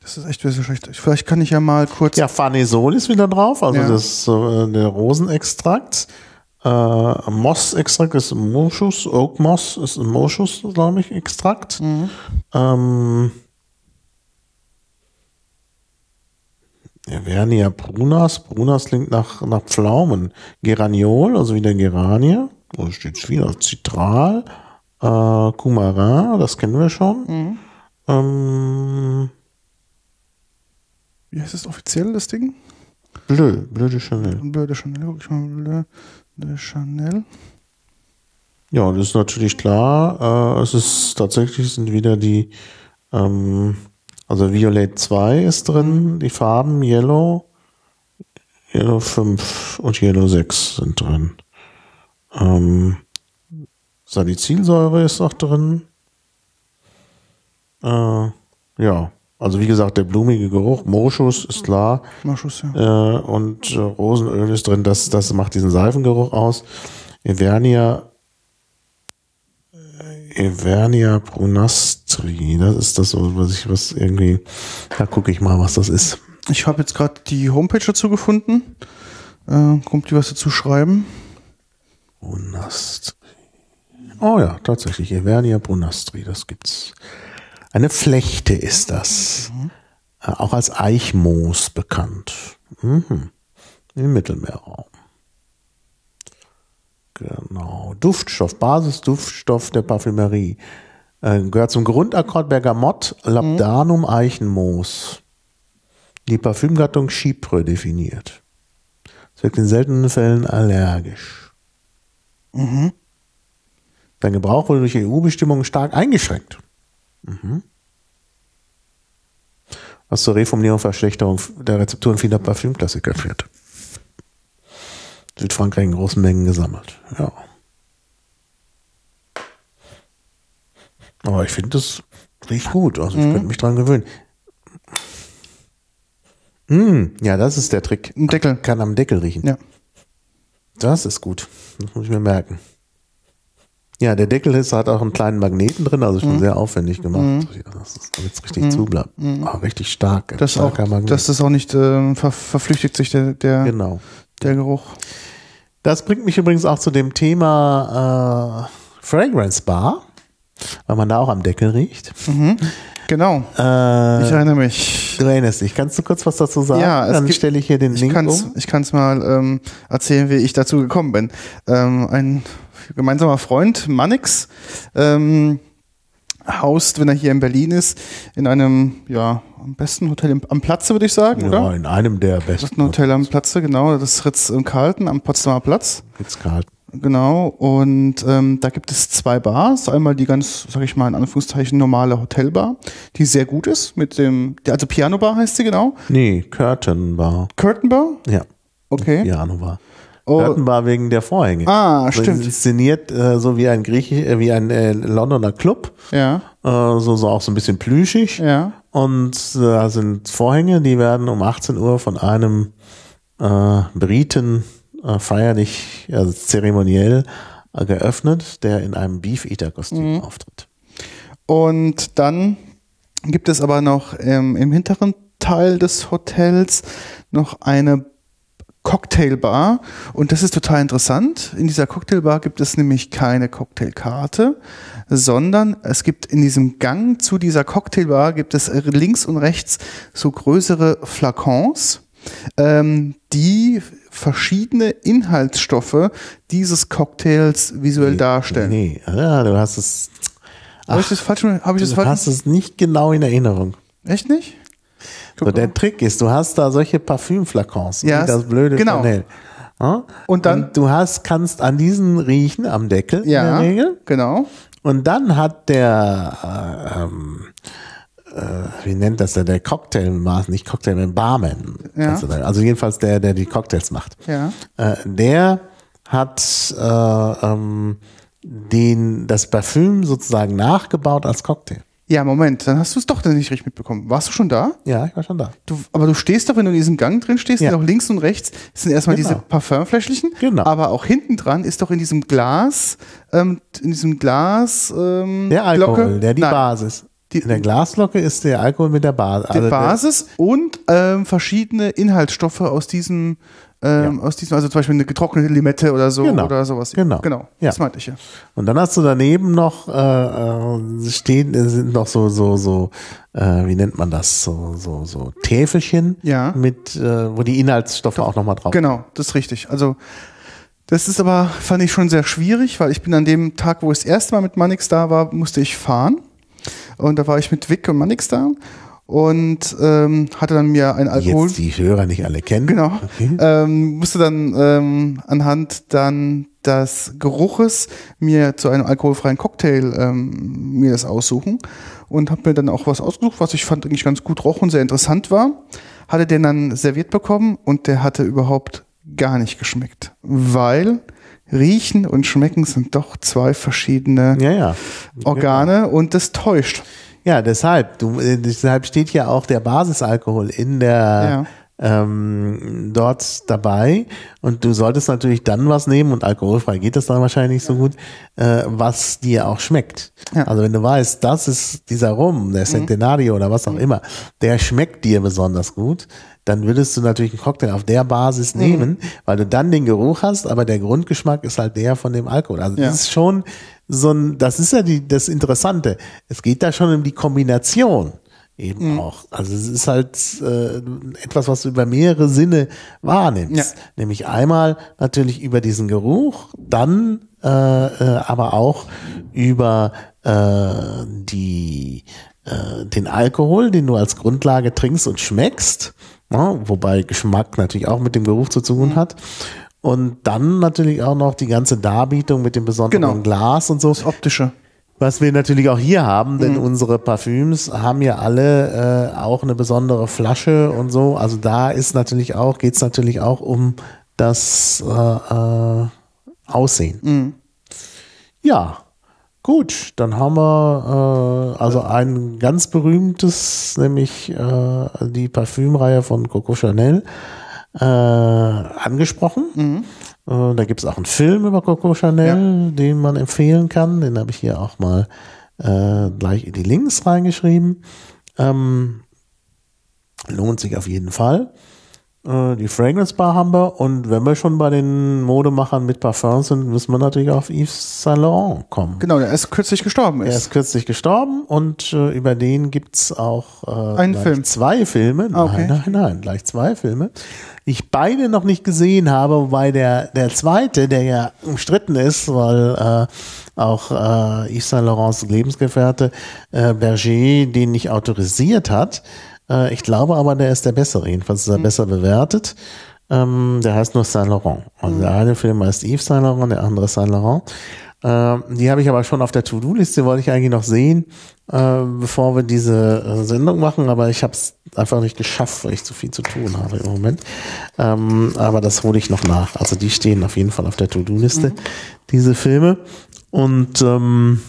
S1: Das ist echt ein bisschen schlecht. Vielleicht kann ich ja mal kurz.
S2: Ja, Farnesol ist wieder drauf, also ja. das äh, der Rosenextrakt. Äh, Moss-Extrakt ist Moschus, Oak Moss ist ein Moschus, glaube ich, Extrakt. Mhm. Ähm, Vernia Brunas. Brunas klingt nach, nach Pflaumen. Geraniol, also wieder Geranie. Da steht viel. Zitral. Äh, Coumarin, das kennen wir schon. Mhm. Ähm,
S1: Wie heißt das offiziell, das Ding?
S2: Bleu, Bleu de Chanel.
S1: Bleu de Chanel, guck ich mal, Bleu de Chanel.
S2: Ja, das ist natürlich klar. Äh, es ist tatsächlich sind wieder die, ähm, also Violet 2 ist drin, mhm. die Farben Yellow, Yellow 5 und Yellow 6 sind drin. Ähm, Salicylsäure ist auch drin. Äh, ja, also wie gesagt, der blumige Geruch, Moschus ist klar.
S1: Moschus, ja.
S2: Äh, und äh, Rosenöl ist drin, das, das macht diesen Seifengeruch aus. Evernia, äh, Evernia brunastri, das ist das, was ich, was irgendwie, da gucke ich mal, was das ist.
S1: Ich habe jetzt gerade die Homepage dazu gefunden. Äh, kommt die was dazu schreiben?
S2: Brunastri. Oh ja, tatsächlich. Evernia brunastri, das gibt's. Eine Flechte ist das. Mhm. Auch als Eichmoos bekannt. Mhm. Im Mittelmeerraum. Genau. Duftstoff, Basisduftstoff der Parfümerie. Äh, gehört zum Grundakkord Bergamott, Labdanum, Eichenmoos. Die Parfümgattung Chypre definiert. Es wirkt in seltenen Fällen allergisch. Mhm. Sein Gebrauch wurde durch EU-Bestimmungen stark eingeschränkt. Mhm. Was zur Reformulierung und Verschlechterung der Rezepturen vieler Parfümklassiker führt. Südfrankreich in großen Mengen gesammelt. Ja. Aber ich finde, das riecht gut. Also ich mhm. könnte mich dran gewöhnen. Mm, ja, das ist der Trick.
S1: Ein Deckel.
S2: Kann am Deckel riechen.
S1: Ja.
S2: Das ist gut. Das muss ich mir merken. Ja, der Deckel ist, hat auch einen kleinen Magneten drin, also schon mhm. sehr aufwendig gemacht. Mhm. Damit es richtig mhm. zubleibt. Mhm. Oh, richtig stark.
S1: Das auch, Magnet. Dass das auch nicht äh, ver verflüchtigt sich der, der,
S2: genau.
S1: der Geruch.
S2: Das bringt mich übrigens auch zu dem Thema äh, Fragrance Bar, weil man da auch am Deckel riecht.
S1: Mhm. Genau.
S2: Äh,
S1: ich erinnere mich.
S2: Du erinnerst dich. Kannst du kurz was dazu sagen?
S1: Ja,
S2: dann stelle ich hier den
S1: ich
S2: Link
S1: kann's,
S2: um.
S1: Ich kann es mal ähm, erzählen, wie ich dazu gekommen bin. Ähm, ein gemeinsamer Freund, Mannix, ähm, haust, wenn er hier in Berlin ist, in einem, ja, am besten Hotel im, am Platze, würde ich sagen,
S2: ja,
S1: oder?
S2: in einem der besten.
S1: Hotel am Platze, genau. Das Ritz-Carlton am Potsdamer Platz.
S2: Ritz-Carlton.
S1: Genau, und ähm, da gibt es zwei Bars. Einmal die ganz, sag ich mal, in Anführungszeichen normale Hotelbar, die sehr gut ist, mit dem, also Piano Bar heißt sie genau?
S2: Nee, Curtain Bar.
S1: Curtain Bar?
S2: Ja.
S1: Okay.
S2: Piano Bar. Oh. Curtain Bar wegen der Vorhänge.
S1: Ah, also stimmt.
S2: Inszeniert äh, so wie ein Griechisch, äh, wie ein äh, Londoner Club.
S1: Ja.
S2: Äh, so, so auch so ein bisschen plüschig.
S1: Ja.
S2: Und äh, da sind Vorhänge, die werden um 18 Uhr von einem äh, Briten feierlich, also zeremoniell geöffnet, der in einem Beef-Eater-Kostüm mhm. auftritt.
S1: Und dann gibt es aber noch ähm, im hinteren Teil des Hotels noch eine Cocktailbar und das ist total interessant. In dieser Cocktailbar gibt es nämlich keine Cocktailkarte, sondern es gibt in diesem Gang zu dieser Cocktailbar gibt es links und rechts so größere Flakons, ähm, die verschiedene Inhaltsstoffe dieses Cocktails visuell
S2: nee,
S1: darstellen.
S2: Nee, ja, du hast es.
S1: Habe ich das falsch? Hab ich das
S2: du
S1: falsch?
S2: hast es nicht genau in Erinnerung.
S1: Echt nicht?
S2: So, der Trick ist, du hast da solche Parfümflakons,
S1: ja,
S2: das blöde
S1: genau.
S2: Chanel. Ja?
S1: Und dann
S2: und du hast, kannst an diesen riechen am Deckel
S1: ja,
S2: in der Regel.
S1: Genau.
S2: Und dann hat der äh, ähm, äh, wie nennt das der, der Cocktailmaß, nicht Cocktail, Barman.
S1: Ja.
S2: Also jedenfalls der, der die Cocktails macht.
S1: Ja.
S2: Äh, der hat äh, ähm, den, das Parfüm sozusagen nachgebaut als Cocktail.
S1: Ja, Moment, dann hast du es doch nicht richtig mitbekommen. Warst du schon da?
S2: Ja, ich war schon da.
S1: Du, aber du stehst doch, wenn du in diesem Gang drin stehst, ja. noch links und rechts sind erstmal genau. diese Parfümfläschchen.
S2: Genau.
S1: Aber auch hinten dran ist doch in diesem Glas, ähm, in diesem Glas, ähm,
S2: der Alkohol,
S1: Glocke.
S2: der die
S1: Nein.
S2: Basis. Die, in der Glaslocke ist der Alkohol mit der Basis.
S1: Also Basis und ähm, verschiedene Inhaltsstoffe aus diesem, ähm, ja. aus diesem, also zum Beispiel eine getrocknete Limette oder so
S2: genau.
S1: oder sowas.
S2: Genau.
S1: Genau.
S2: Ja.
S1: Das meinte ich ja.
S2: Und dann hast du daneben noch äh, äh stehen, sind noch so, so, so, äh, wie nennt man das? So, so, so Täfelchen
S1: ja.
S2: mit, äh, wo die Inhaltsstoffe Doch. auch nochmal drauf
S1: sind. Genau, das ist richtig. Also das ist aber, fand ich schon sehr schwierig, weil ich bin an dem Tag, wo ich das erste Mal mit Manix da war, musste ich fahren. Und da war ich mit Vic und Mannix da und ähm, hatte dann mir ein Alkohol.
S2: Jetzt die Hörer nicht alle kennen.
S1: Genau. Okay. Ähm, musste dann ähm, anhand dann des Geruches mir zu einem alkoholfreien Cocktail ähm, mir das aussuchen und habe mir dann auch was ausgesucht, was ich fand eigentlich ganz gut roch und sehr interessant war. Hatte den dann serviert bekommen und der hatte überhaupt gar nicht geschmeckt, weil Riechen und Schmecken sind doch zwei verschiedene
S2: ja, ja.
S1: Organe ja. und das täuscht.
S2: Ja, deshalb. Du, äh, deshalb steht ja auch der Basisalkohol in der ähm, dort dabei. Und du solltest natürlich dann was nehmen, und alkoholfrei geht das dann wahrscheinlich nicht so gut, äh, was dir auch schmeckt.
S1: Ja.
S2: Also wenn du weißt, das ist dieser Rum, der Centenario mhm. oder was auch immer, der schmeckt dir besonders gut, dann würdest du natürlich einen Cocktail auf der Basis mhm. nehmen, weil du dann den Geruch hast, aber der Grundgeschmack ist halt der von dem Alkohol. Also
S1: ja.
S2: das ist schon so ein, das ist ja die, das Interessante. Es geht da schon um die Kombination eben mhm. auch. Also es ist halt äh, etwas, was du über mehrere Sinne wahrnimmst. Ja. Nämlich einmal natürlich über diesen Geruch, dann äh, äh, aber auch über äh, die äh, den Alkohol, den du als Grundlage trinkst und schmeckst, ja, ne? wobei Geschmack natürlich auch mit dem Geruch zu tun mhm. hat. Und dann natürlich auch noch die ganze Darbietung mit dem besonderen genau. Glas und so.
S1: Das Optische.
S2: Was wir natürlich auch hier haben, denn mhm. unsere Parfüms haben ja alle äh, auch eine besondere Flasche und so. Also da ist natürlich auch, geht es natürlich auch um das äh, äh, Aussehen. Mhm. Ja, gut, dann haben wir äh, also ein ganz berühmtes, nämlich äh, die Parfümreihe von Coco Chanel äh, angesprochen. Mhm. Äh, da gibt es auch einen Film über Coco Chanel, ja. den man empfehlen kann. Den habe ich hier auch mal äh, gleich in die Links reingeschrieben. Ähm, lohnt sich auf jeden Fall. Äh, die Fragrance Bar haben wir und wenn wir schon bei den Modemachern mit Parfums sind, müssen wir natürlich auf Yves Saint Laurent kommen.
S1: Genau, der ist kürzlich gestorben.
S2: Ist. Er ist kürzlich gestorben und äh, über den gibt's auch
S1: äh, Einen Film.
S2: zwei Filme.
S1: Ah, okay.
S2: Nein, nein, nein, gleich zwei Filme. Ich beide noch nicht gesehen habe, wobei der, der zweite, der ja umstritten ist, weil äh, auch äh, Yves Saint Laurents Lebensgefährte äh, Berger den nicht autorisiert hat, äh, ich glaube aber, der ist der bessere. Jedenfalls ist er mhm. besser bewertet. Ähm, der heißt nur Saint Laurent. Also mhm. der eine Film heißt Yves Saint Laurent, der andere Saint Laurent. Äh, die habe ich aber schon auf der To-Do-Liste, wollte ich eigentlich noch sehen, äh, bevor wir diese äh, Sendung machen, aber ich habe es einfach nicht geschafft, weil ich zu viel zu tun habe im Moment. Ähm, aber das hole ich noch nach. Also die stehen auf jeden Fall auf der To-Do-Liste, mhm. diese Filme. Und ähm,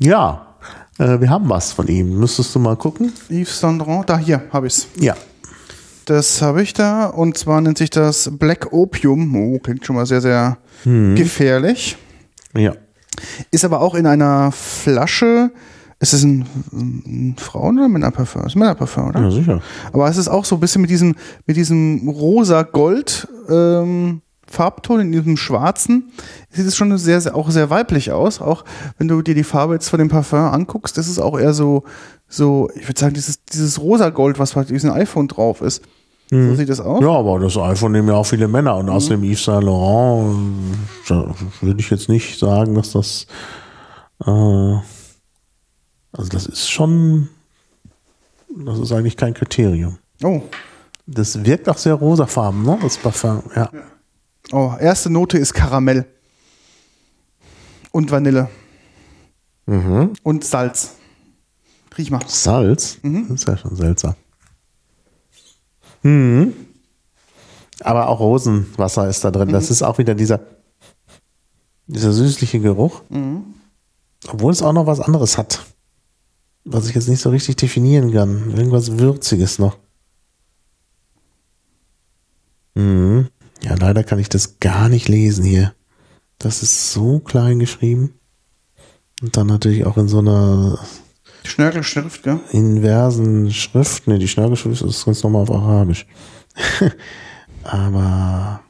S2: ja, äh, wir haben was von ihm. Müsstest du mal gucken?
S1: Yves Saint Laurent, da hier habe ich's.
S2: Ja.
S1: Das habe ich da und zwar nennt sich das Black Opium. Oh, klingt schon mal sehr, sehr hm. gefährlich.
S2: Ja.
S1: Ist aber auch in einer Flasche. Ist es ein, ein Frauen- oder Männerparfum? Ist Männerparfum, oder?
S2: Ja, sicher.
S1: Aber es ist auch so ein bisschen mit diesem, mit diesem rosa Gold ähm, Farbton, in diesem schwarzen, sieht es schon sehr, sehr, auch sehr weiblich aus. Auch wenn du dir die Farbe jetzt von dem Parfum anguckst, das ist auch eher so, so, ich würde sagen, dieses, dieses rosa Gold, was bei diesem iPhone drauf ist.
S2: Mhm. So sieht das aus. Ja, aber das iPhone nehmen ja auch viele Männer und mhm. außerdem Yves Saint Laurent würde ich jetzt nicht sagen, dass das, äh, also das ist schon, das ist eigentlich kein Kriterium.
S1: Oh.
S2: Das wirkt auch sehr rosafarben, ne? Das Parfum, ja. ja.
S1: Oh, erste Note ist Karamell. Und Vanille.
S2: Mhm.
S1: Und Salz. Riech mal.
S2: Salz? Mhm. Das ist ja schon seltsam. Mhm. Aber auch Rosenwasser ist da drin. Mhm. Das ist auch wieder dieser, dieser süßliche Geruch. Mhm. Obwohl es auch noch was anderes hat. Was ich jetzt nicht so richtig definieren kann. Irgendwas Würziges noch. Mhm. Ja, leider kann ich das gar nicht lesen hier. Das ist so klein geschrieben. Und dann natürlich auch in so einer
S1: Schnörkelschrift, gell?
S2: Inversen Schrift. Ne, die Schnörkelschrift ist ganz normal auf Arabisch. Aber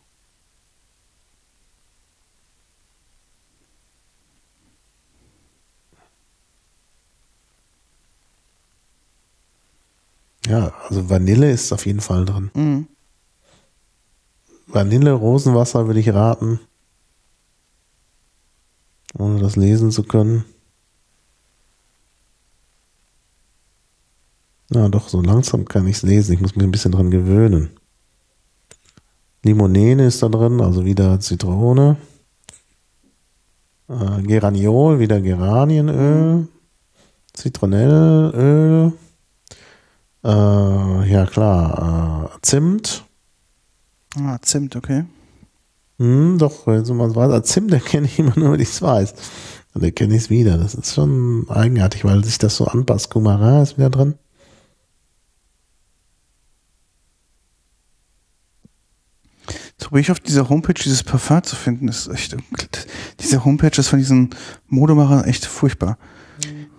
S2: Ja, also Vanille ist auf jeden Fall drin. Mhm. Vanille, Rosenwasser würde ich raten. Ohne das lesen zu können. Na doch, so langsam kann ich es lesen. Ich muss mich ein bisschen dran gewöhnen. Limonene ist da drin, also wieder Zitrone. Äh, Geraniol, wieder Geranienöl. Zitronellöl. Äh, ja klar, äh, Zimt.
S1: Ah, Zimt, okay.
S2: Hm, doch, wenn man es weiß, Zimt erkenne ich immer nur, wenn ich es weiß. Dann erkenne ich es wieder. Das ist schon eigenartig, weil sich das so anpasst. Kumarin ist wieder drin.
S1: So probiere ich auf dieser Homepage dieses Parfum zu finden. Das ist echt, diese Homepage ist von diesen Modemachern echt furchtbar.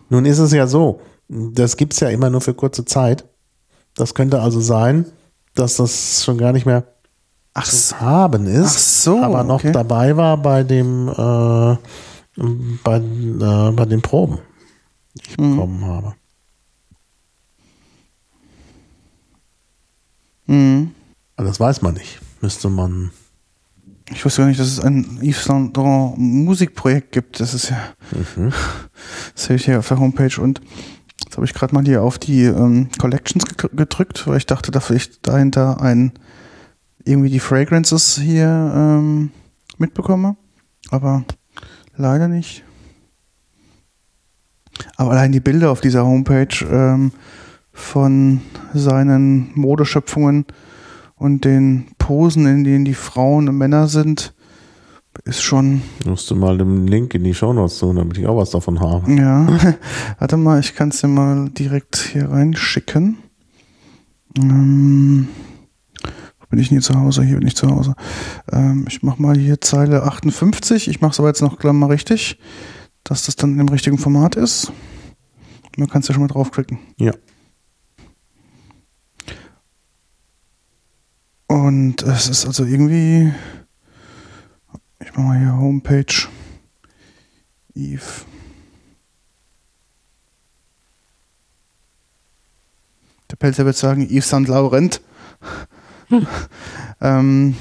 S2: Nun ist es ja so, das gibt es ja immer nur für kurze Zeit. Das könnte also sein, dass das schon gar nicht mehr
S1: Ach so.
S2: haben ist,
S1: so,
S2: aber noch okay. dabei war bei dem äh, bei, äh, bei den Proben, die ich mhm. bekommen habe. Mhm. Das weiß man nicht. Müsste man.
S1: Ich wusste gar nicht, dass es ein Yves Saint Laurent Musikprojekt gibt. Das ist ja. Mhm. Das sehe ich hier auf der Homepage und jetzt habe ich gerade mal hier auf die ähm, Collections gedrückt, weil ich dachte, dass ich dahinter ein irgendwie die Fragrances hier ähm, mitbekomme. Aber leider nicht. Aber allein die Bilder auf dieser Homepage ähm, von seinen Modeschöpfungen und den Posen, in denen die Frauen und Männer sind, ist schon.
S2: Musst du mal den Link in die Show Notes tun, damit ich auch was davon habe.
S1: Ja, warte mal, ich kann es dir mal direkt hier reinschicken. Ähm, bin ich nie zu Hause? Hier bin ich zu Hause. Ähm, ich mache mal hier Zeile 58. Ich mache es aber jetzt noch mal richtig, dass das dann im richtigen Format ist. Man kann es ja schon mal draufklicken.
S2: Ja.
S1: Und es ist also irgendwie, ich mache mal hier Homepage, Eve. Der Pelzer wird sagen, Yves St. Laurent. Hm. ähm,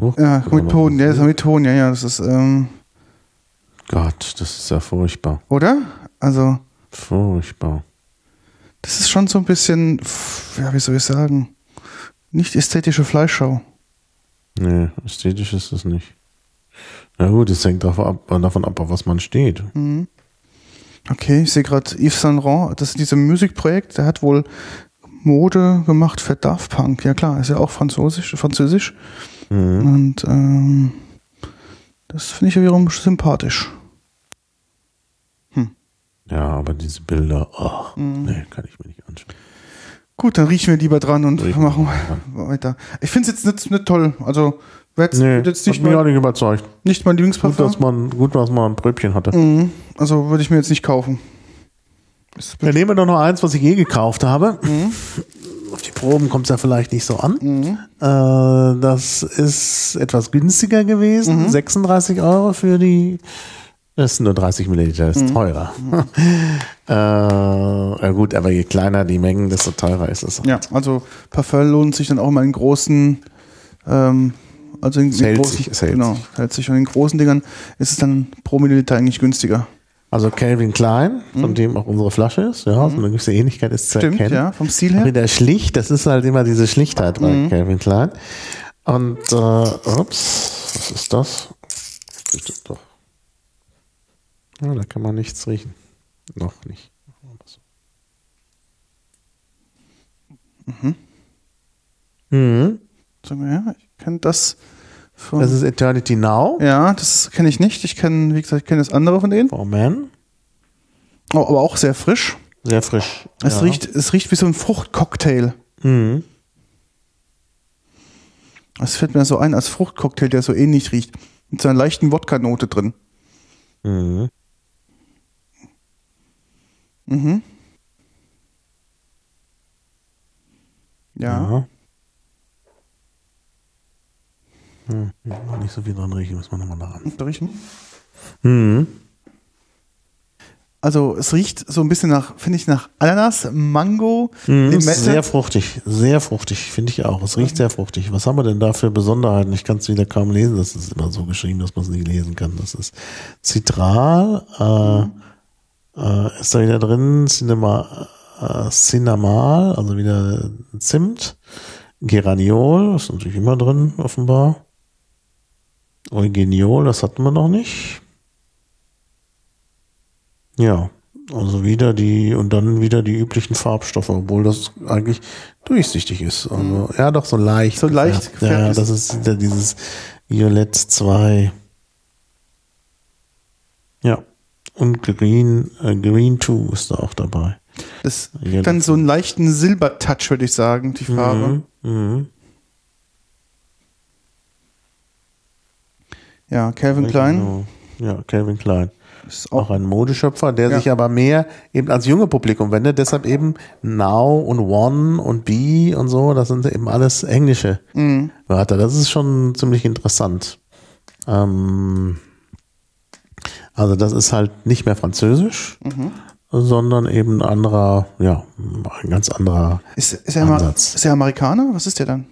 S1: oh, ja, mit Ton, ja, das ist mit Ton, ja, ja, das ist, ähm,
S2: Gott, das ist ja furchtbar.
S1: Oder? Also.
S2: Furchtbar.
S1: Das ist schon so ein bisschen, ja, wie soll ich sagen, nicht ästhetische Fleischschau.
S2: Nee, ästhetisch ist es nicht. Na gut, es hängt davon ab, davon ab auf was man steht. Mhm.
S1: Okay, ich sehe gerade Yves Saint Laurent, das ist dieses Musikprojekt, der hat wohl Mode gemacht für Daft Punk. Ja klar, ist ja auch französisch. französisch. Mhm. Und ähm, das finde ich wiederum sympathisch.
S2: Ja, aber diese Bilder, oh, mhm. nee, kann ich mir nicht anschauen.
S1: Gut, dann riechen wir lieber dran und riechen machen weiter. Ich finde es jetzt nicht, nicht, toll. Also,
S2: jetzt, nee, jetzt nicht hat mich auch nicht überzeugt.
S1: Nicht mein Lieblingsparfum.
S2: Gut, dass man, gut, dass man ein Brötchen hatte.
S1: Mhm. Also würde ich mir jetzt nicht kaufen.
S2: Dann nehmen wir doch noch eins, was ich je gekauft habe. Mhm. Auf die Proben kommt es ja vielleicht nicht so an. Mhm. Äh, das ist etwas günstiger gewesen. 36 mhm. Euro für die das ist nur 30 Milliliter, ist mhm. teurer. äh, ja gut, aber je kleiner die Mengen, desto teurer ist es.
S1: Ja, also Parfum lohnt sich dann auch mal in großen, ähm, also in, in großen, sich, genau, hält sich und in großen Dingern ist es dann pro Milliliter eigentlich günstiger.
S2: Also Calvin Klein, von mhm. dem auch unsere Flasche ist, ja, mhm. so eine gewisse Ähnlichkeit ist zu Stimmt, erkennen. ja,
S1: vom Stil her.
S2: Wieder schlicht, das ist halt immer diese Schlichtheit bei mhm. Calvin Klein. Und, äh, ups, was ist das? Doch. Ja, da kann man nichts riechen. Noch nicht.
S1: Mhm. Mhm. Sag mal, ja, ich kenne das
S2: von. Das ist Eternity Now.
S1: Ja, das kenne ich nicht. Ich kenne, wie gesagt, ich kenne das andere von denen.
S2: For Man.
S1: Oh, aber auch sehr frisch.
S2: Sehr frisch.
S1: Es, ja. riecht, es riecht wie so ein Fruchtcocktail. Mhm. Das fällt mir so ein als Fruchtcocktail, der so ähnlich riecht. Mit so einer leichten Wodka-Note drin. Mhm. Mhm. Ja. ja.
S2: Hm, noch nicht so viel dran riechen, muss man nochmal daran.
S1: Riechen? Mhm. Also es riecht so ein bisschen nach, finde ich, nach Ananas, Mango,
S2: mhm, Limette. Sehr fruchtig, sehr fruchtig, finde ich auch. Es riecht sehr fruchtig. Was haben wir denn da für Besonderheiten? Ich kann es wieder kaum lesen. Das ist immer so geschrieben, dass man es nicht lesen kann. Das ist Zitral, äh, mhm äh, ist da wieder drin Cinema, äh, Cinemal, also wieder Zimt, Geraniol, ist natürlich immer drin, offenbar. Eugeniol, das hatten wir noch nicht. Ja, also wieder die und dann wieder die üblichen Farbstoffe, obwohl das eigentlich durchsichtig ist. Also mhm. ja, doch so leicht.
S1: So leicht.
S2: Ja, das ist wieder dieses Violett 2. Ja. Und Green, äh, Green 2 ist da auch dabei.
S1: Das ja, dann so einen leichten Silbertouch, würde ich sagen, die Farbe. Mhm, mhm. Ja, Calvin Klein. Genau.
S2: Ja, Calvin Klein. Ist auch, auch ein Modeschöpfer, der ja. sich aber mehr eben als junge Publikum wendet. Deshalb eben Now und One und B und so, das sind eben alles englische mhm. Wörter. Das ist schon ziemlich interessant. Ähm, also das ist halt nicht mehr Französisch, mhm. sondern eben ein anderer, ja, ein ganz anderer
S1: ist, ist, er Ansatz. ist er Amerikaner? Was ist der dann?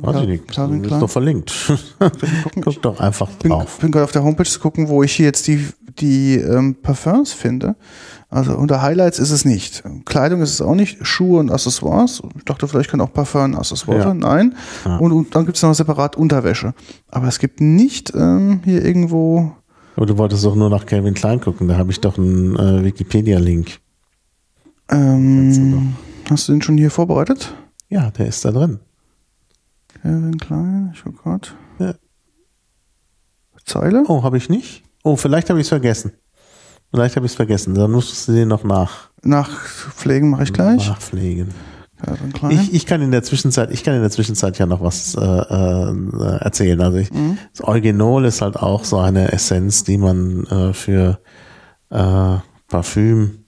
S2: Weiß ich nicht. Calvin ist doch verlinkt. Guck doch einfach drauf.
S1: Ich bin gerade auf der Homepage zu gucken, wo ich hier jetzt die, die ähm, Parfums finde. Also unter Highlights ist es nicht. Kleidung ist es auch nicht. Schuhe und Accessoires. Ich dachte, vielleicht kann auch Parfum und Accessoires sein. Ja. Nein. Ja. Und, und, dann gibt es noch separat Unterwäsche. Aber es gibt nicht ähm, hier irgendwo.
S2: Aber du wolltest doch nur nach Calvin Klein gucken. Da habe ich doch einen äh, Wikipedia-Link.
S1: Ähm, hast du den schon hier vorbereitet?
S2: Ja, der ist da drin.
S1: Kevin Klein, grad. Ja. Zeile?
S2: Oh, habe ich nicht? Oh, vielleicht habe ich es vergessen. Vielleicht habe ich es vergessen. Dann musst du den noch nach.
S1: Nachpflegen mache ich gleich.
S2: Nachpflegen. Ich, ich kann in der Zwischenzeit, ich kann in der Zwischenzeit ja noch was äh, äh, erzählen. Also ich, mhm. das Original ist halt auch so eine Essenz, die man äh, für äh, Parfüm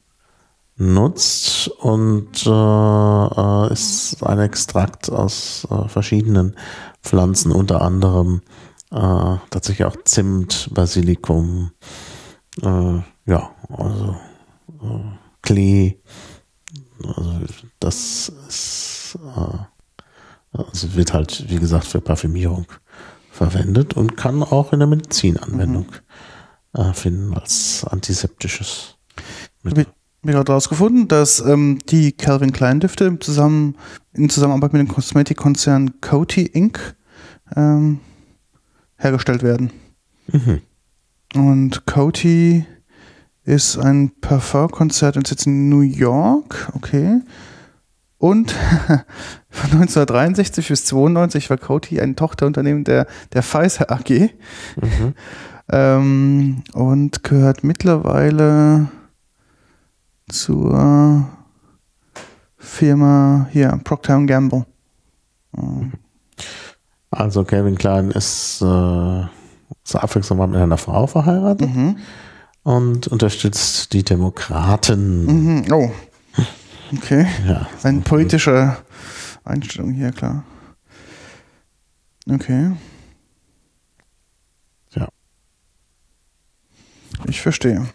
S2: nutzt und äh, äh, ist ein Extrakt aus äh, verschiedenen Pflanzen, unter anderem äh, tatsächlich auch Zimt, Basilikum, äh, ja, also äh, Klee. Also das ist, also wird halt, wie gesagt, für Parfümierung verwendet und kann auch in der Medizin Anwendung mhm. finden als antiseptisches
S1: Mittel mir gerade rausgefunden, dass ähm, die Calvin Klein Düfte im Zusammen, in Zusammenarbeit mit dem Kosmetikkonzern Coty Inc. Ähm, hergestellt werden. Mhm. Und Coty ist ein Parfumkonzert und sitzt in New York, okay. Und von 1963 bis 92 war Coty ein Tochterunternehmen der, der Pfizer AG. Mhm. Ähm, und gehört mittlerweile zur Firma hier, Procter Gamble.
S2: Also Kevin Klein ist äh, zur Abwechslung mal mit einer Frau verheiratet mhm. und unterstützt die Demokraten.
S1: Mhm. Oh. Okay. Ja. Eine politische Einstellung hier, klar. Okay.
S2: Ja.
S1: Ich verstehe.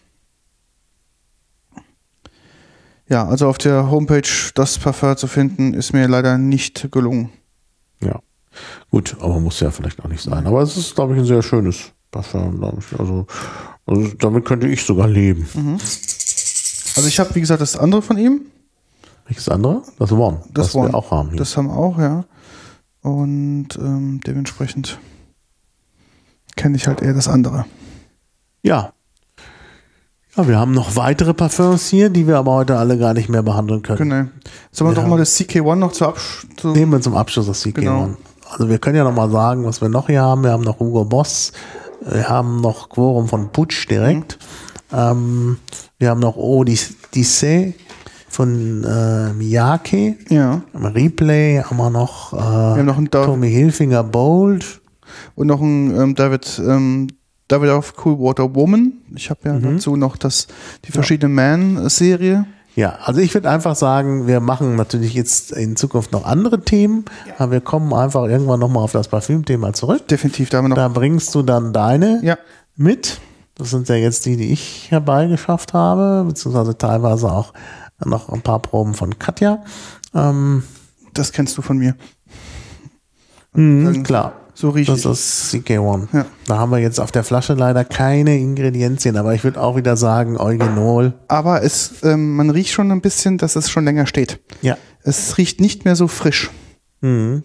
S1: Ja, also auf der Homepage das Parfum zu finden, ist mir leider nicht gelungen.
S2: Ja. Gut, aber muss ja vielleicht auch nicht sein. Aber es ist, glaube ich, ein sehr schönes Parfum, glaube ich. Also, also damit könnte ich sogar leben. Mhm.
S1: Also ich habe, wie gesagt, das andere von ihm.
S2: Welches andere? Das One,
S1: das was
S2: One. wir auch haben.
S1: Hier. Das haben wir auch, ja. Und ähm, dementsprechend kenne ich halt eher das andere.
S2: Ja, ja, wir haben noch weitere Parfums hier, die wir aber heute alle gar nicht mehr behandeln können.
S1: Genau. Sollen wir ja. doch mal das CK1 noch zu Abschluss?
S2: Nehmen wir zum Abschluss das CK1. Genau. Also wir können ja noch mal sagen, was wir noch hier haben. Wir haben noch Hugo Boss, wir haben noch Quorum von Putsch direkt. Mhm. Ähm, wir haben noch Odyssey von äh, Miyake.
S1: Ja.
S2: Im Replay haben wir noch, äh, wir
S1: haben noch einen
S2: Tommy Hilfinger Bold.
S1: Und noch ein ähm, David ähm, da wieder auf Coolwater Woman. Ich habe ja mhm. dazu noch das, die verschiedene ja. Man-Serie.
S2: Ja, also ich würde einfach sagen, wir machen natürlich jetzt in Zukunft noch andere Themen, ja. aber wir kommen einfach irgendwann nochmal auf das Parfüm-Thema zurück.
S1: Definitiv,
S2: da haben wir noch. Da bringst du dann deine
S1: ja.
S2: mit. Das sind ja jetzt die, die ich herbeigeschafft habe, beziehungsweise teilweise auch noch ein paar Proben von Katja. Ähm,
S1: das kennst du von mir.
S2: Mhm, klar.
S1: So riecht
S2: Das ist CK1. Ja. Da haben wir jetzt auf der Flasche leider keine Ingredienzien, aber ich würde auch wieder sagen, Original.
S1: Aber es, ähm, man riecht schon ein bisschen, dass es schon länger steht.
S2: Ja.
S1: Es riecht nicht mehr so frisch.
S2: Mhm.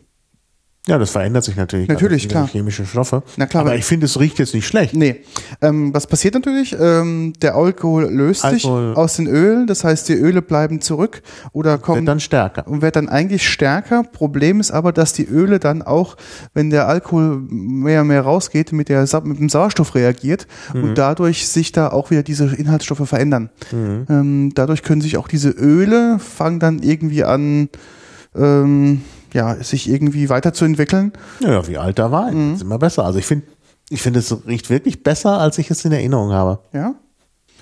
S2: Ja, das verändert sich natürlich.
S1: Natürlich, klar.
S2: Chemische Stoffe.
S1: Na klar.
S2: Aber ich finde, es riecht jetzt nicht schlecht.
S1: Nee. Ähm, was passiert natürlich? Ähm, der Alkohol löst Alkohol. sich aus den Ölen. Das heißt, die Öle bleiben zurück oder kommen.
S2: Wird dann stärker.
S1: Und wird dann eigentlich stärker. Problem ist aber, dass die Öle dann auch, wenn der Alkohol mehr und mehr rausgeht, mit, der, mit dem Sauerstoff reagiert mhm. und dadurch sich da auch wieder diese Inhaltsstoffe verändern. Mhm. Ähm, dadurch können sich auch diese Öle fangen dann irgendwie an, ähm, ja, sich irgendwie weiterzuentwickeln.
S2: Ja, wie alter Wein. Mhm. ist immer besser. Also ich finde, ich finde, es riecht wirklich besser, als ich es in Erinnerung habe.
S1: Ja.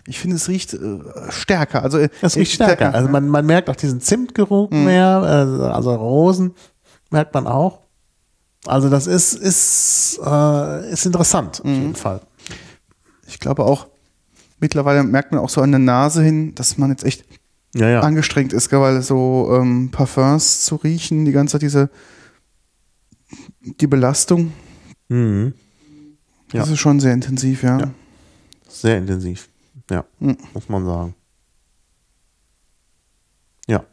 S1: Ich finde, es riecht äh, stärker. Also äh,
S2: es riecht stärker. stärker. Also man, man merkt auch diesen Zimtgeruch mhm. mehr, äh, also Rosen merkt man auch. Also das ist ist äh, ist interessant auf mhm. jeden Fall.
S1: Ich glaube auch, mittlerweile merkt man auch so an der Nase hin, dass man jetzt echt
S2: ja, ja.
S1: angestrengt ist, weil so ähm, Parfums zu riechen, die ganze Zeit diese die Belastung.
S2: Mhm.
S1: Ja. Das ist schon sehr intensiv, ja. ja.
S2: Sehr intensiv, ja, mhm. muss man sagen. Ja.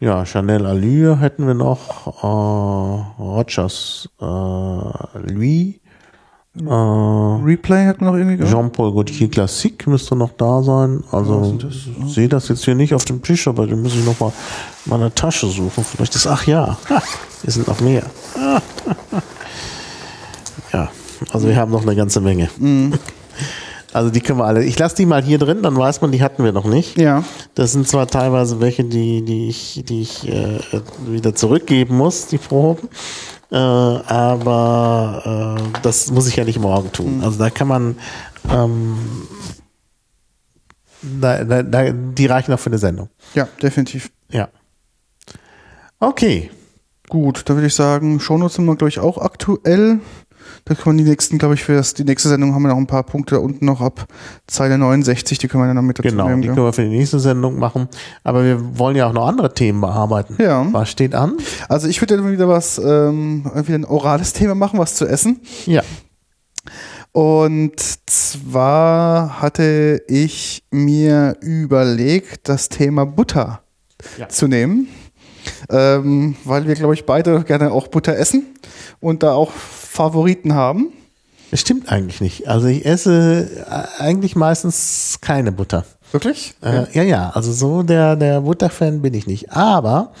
S2: Ja, Chanel Allure hätten wir noch, äh, Rogers äh, Louis
S1: äh, Replay hat noch irgendwie
S2: Jean-Paul Gaultier Classique müsste noch da sein. Also ich sehe das jetzt hier nicht auf dem Tisch, aber den muss ich noch mal in meiner Tasche suchen. Vielleicht ist, ach ja, hier sind noch mehr. ja, also wir haben noch eine ganze Menge.
S1: Mhm.
S2: Also die können wir alle. Ich lasse die mal hier drin, dann weiß man, die hatten wir noch nicht.
S1: Ja.
S2: Das sind zwar teilweise welche, die, die ich, die ich äh, wieder zurückgeben muss, die Proben. Äh, aber äh, das muss ich ja nicht morgen tun. Mhm. Also da kann man ähm, da, da, da, die reichen auch für eine Sendung.
S1: Ja, definitiv.
S2: Ja. Okay.
S1: Gut, da würde ich sagen, Shownotes sind wir, glaube ich, auch aktuell. Da können wir die nächsten, glaube ich, für das, die nächste Sendung haben wir noch ein paar Punkte unten noch ab Zeile 69, die können wir dann noch mit
S2: dazu genau, nehmen. Genau, die können wir für die nächste Sendung machen. Aber wir wollen ja auch noch andere Themen bearbeiten.
S1: Ja.
S2: Was steht an?
S1: Also ich würde dann wieder was, ähm, wieder ein orales Thema machen, was zu essen.
S2: Ja.
S1: Und zwar hatte ich mir überlegt, das Thema Butter ja. zu nehmen. Ähm, weil wir, glaube ich, beide gerne auch Butter essen und da auch Favoriten haben?
S2: Das stimmt eigentlich nicht. Also ich esse äh, eigentlich meistens keine Butter.
S1: Wirklich?
S2: Äh, ja, ja. Also so der, der Butterfan bin ich nicht. Aber,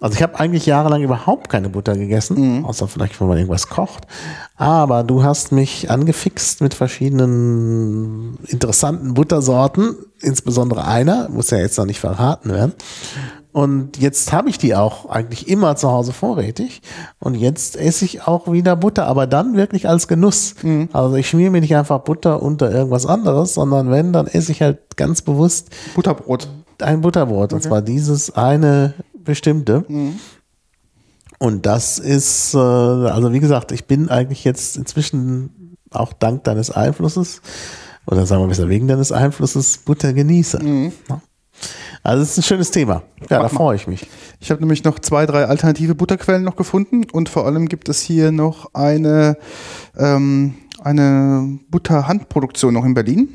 S2: also ich habe eigentlich jahrelang überhaupt keine Butter gegessen, mhm. außer vielleicht, wenn man irgendwas kocht. Aber du hast mich angefixt mit verschiedenen interessanten Buttersorten, insbesondere einer, muss ja jetzt noch nicht verraten werden. Und jetzt habe ich die auch eigentlich immer zu Hause vorrätig. Und jetzt esse ich auch wieder Butter, aber dann wirklich als Genuss. Mhm. Also ich schmier mir nicht einfach Butter unter irgendwas anderes, sondern wenn, dann esse ich halt ganz bewusst
S1: Butterbrot.
S2: Ein Butterbrot. Okay. Und zwar dieses eine bestimmte.
S1: Mhm.
S2: Und das ist, äh, also wie gesagt, ich bin eigentlich jetzt inzwischen auch dank deines Einflusses, oder sagen wir besser wegen deines Einflusses, Buttergenießer.
S1: Mhm.
S2: Also es ist ein schönes Thema. Ja, Mach da freue ich mich.
S1: Ich habe nämlich noch zwei, drei alternative Butterquellen noch gefunden und vor allem gibt es hier noch eine, ähm, eine Butterhandproduktion noch in Berlin.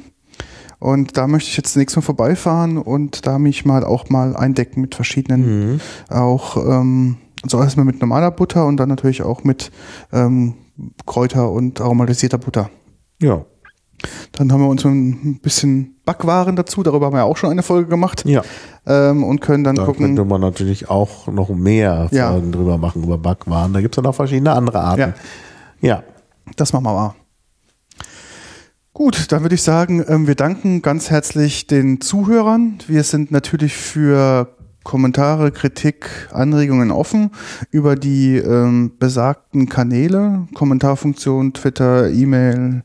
S1: Und da möchte ich jetzt nächstes Mal vorbeifahren und da mich mal auch mal eindecken mit verschiedenen,
S2: mhm.
S1: auch ähm, also erstmal mit normaler Butter und dann natürlich auch mit ähm, Kräuter und aromatisierter Butter.
S2: Ja.
S1: Dann haben wir uns ein bisschen Backwaren dazu, darüber haben wir auch schon eine Folge gemacht.
S2: Ja.
S1: Ähm, und können dann
S2: da
S1: gucken.
S2: Da könnte man natürlich auch noch mehr
S1: ja.
S2: Folgen drüber machen, über Backwaren. Da gibt es dann auch verschiedene andere Arten.
S1: Ja. ja. Das machen wir mal. Gut, dann würde ich sagen, ähm, wir danken ganz herzlich den Zuhörern. Wir sind natürlich für Kommentare, Kritik, Anregungen offen über die ähm, besagten Kanäle, Kommentarfunktion, Twitter, E-Mail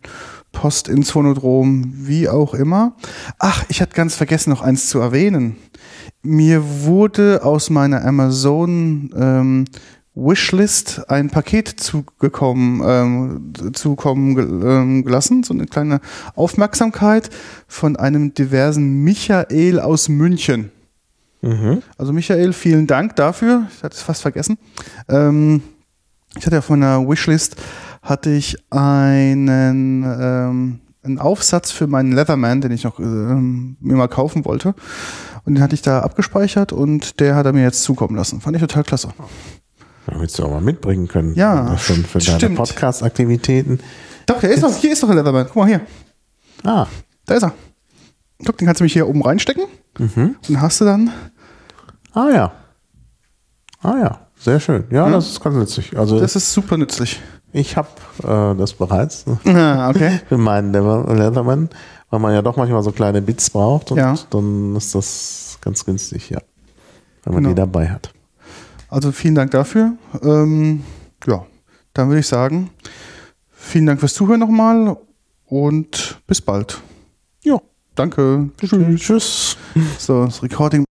S1: Post ins Phonodrom, wie auch immer. Ach, ich hatte ganz vergessen, noch eins zu erwähnen. Mir wurde aus meiner Amazon ähm, Wishlist ein Paket zugekommen, ähm, zukommen ähm, gelassen, so eine kleine Aufmerksamkeit von einem diversen Michael aus München.
S2: Mhm.
S1: Also Michael, vielen Dank dafür. Ich hatte es fast vergessen. Ähm, ich hatte ja von der Wishlist hatte ich einen, ähm, einen Aufsatz für meinen Leatherman, den ich noch ähm, mir mal kaufen wollte. Und den hatte ich da abgespeichert und der hat er mir jetzt zukommen lassen. Fand ich total klasse.
S2: Da willst du auch mal mitbringen können.
S1: Ja,
S2: schon für stimmt. deine Podcast-Aktivitäten.
S1: Doch, der ist noch, hier ist doch ein Leatherman. Guck mal hier.
S2: Ah.
S1: Da ist er. Guck, den kannst du mich hier oben reinstecken.
S2: Mhm.
S1: Und hast du dann.
S2: Ah ja. Ah ja. Sehr schön. Ja, mhm. das ist ganz nützlich. Also
S1: das ist super nützlich.
S2: Ich habe äh, das bereits
S1: ah, okay.
S2: für meinen Leatherman, weil man ja doch manchmal so kleine Bits braucht und
S1: ja.
S2: dann ist das ganz günstig, ja, wenn man
S1: genau.
S2: die dabei hat.
S1: Also vielen Dank dafür. Ähm, ja, dann würde ich sagen, vielen Dank fürs Zuhören nochmal und bis bald.
S2: Ja,
S1: danke.
S2: Tschüss.
S1: So, das Recording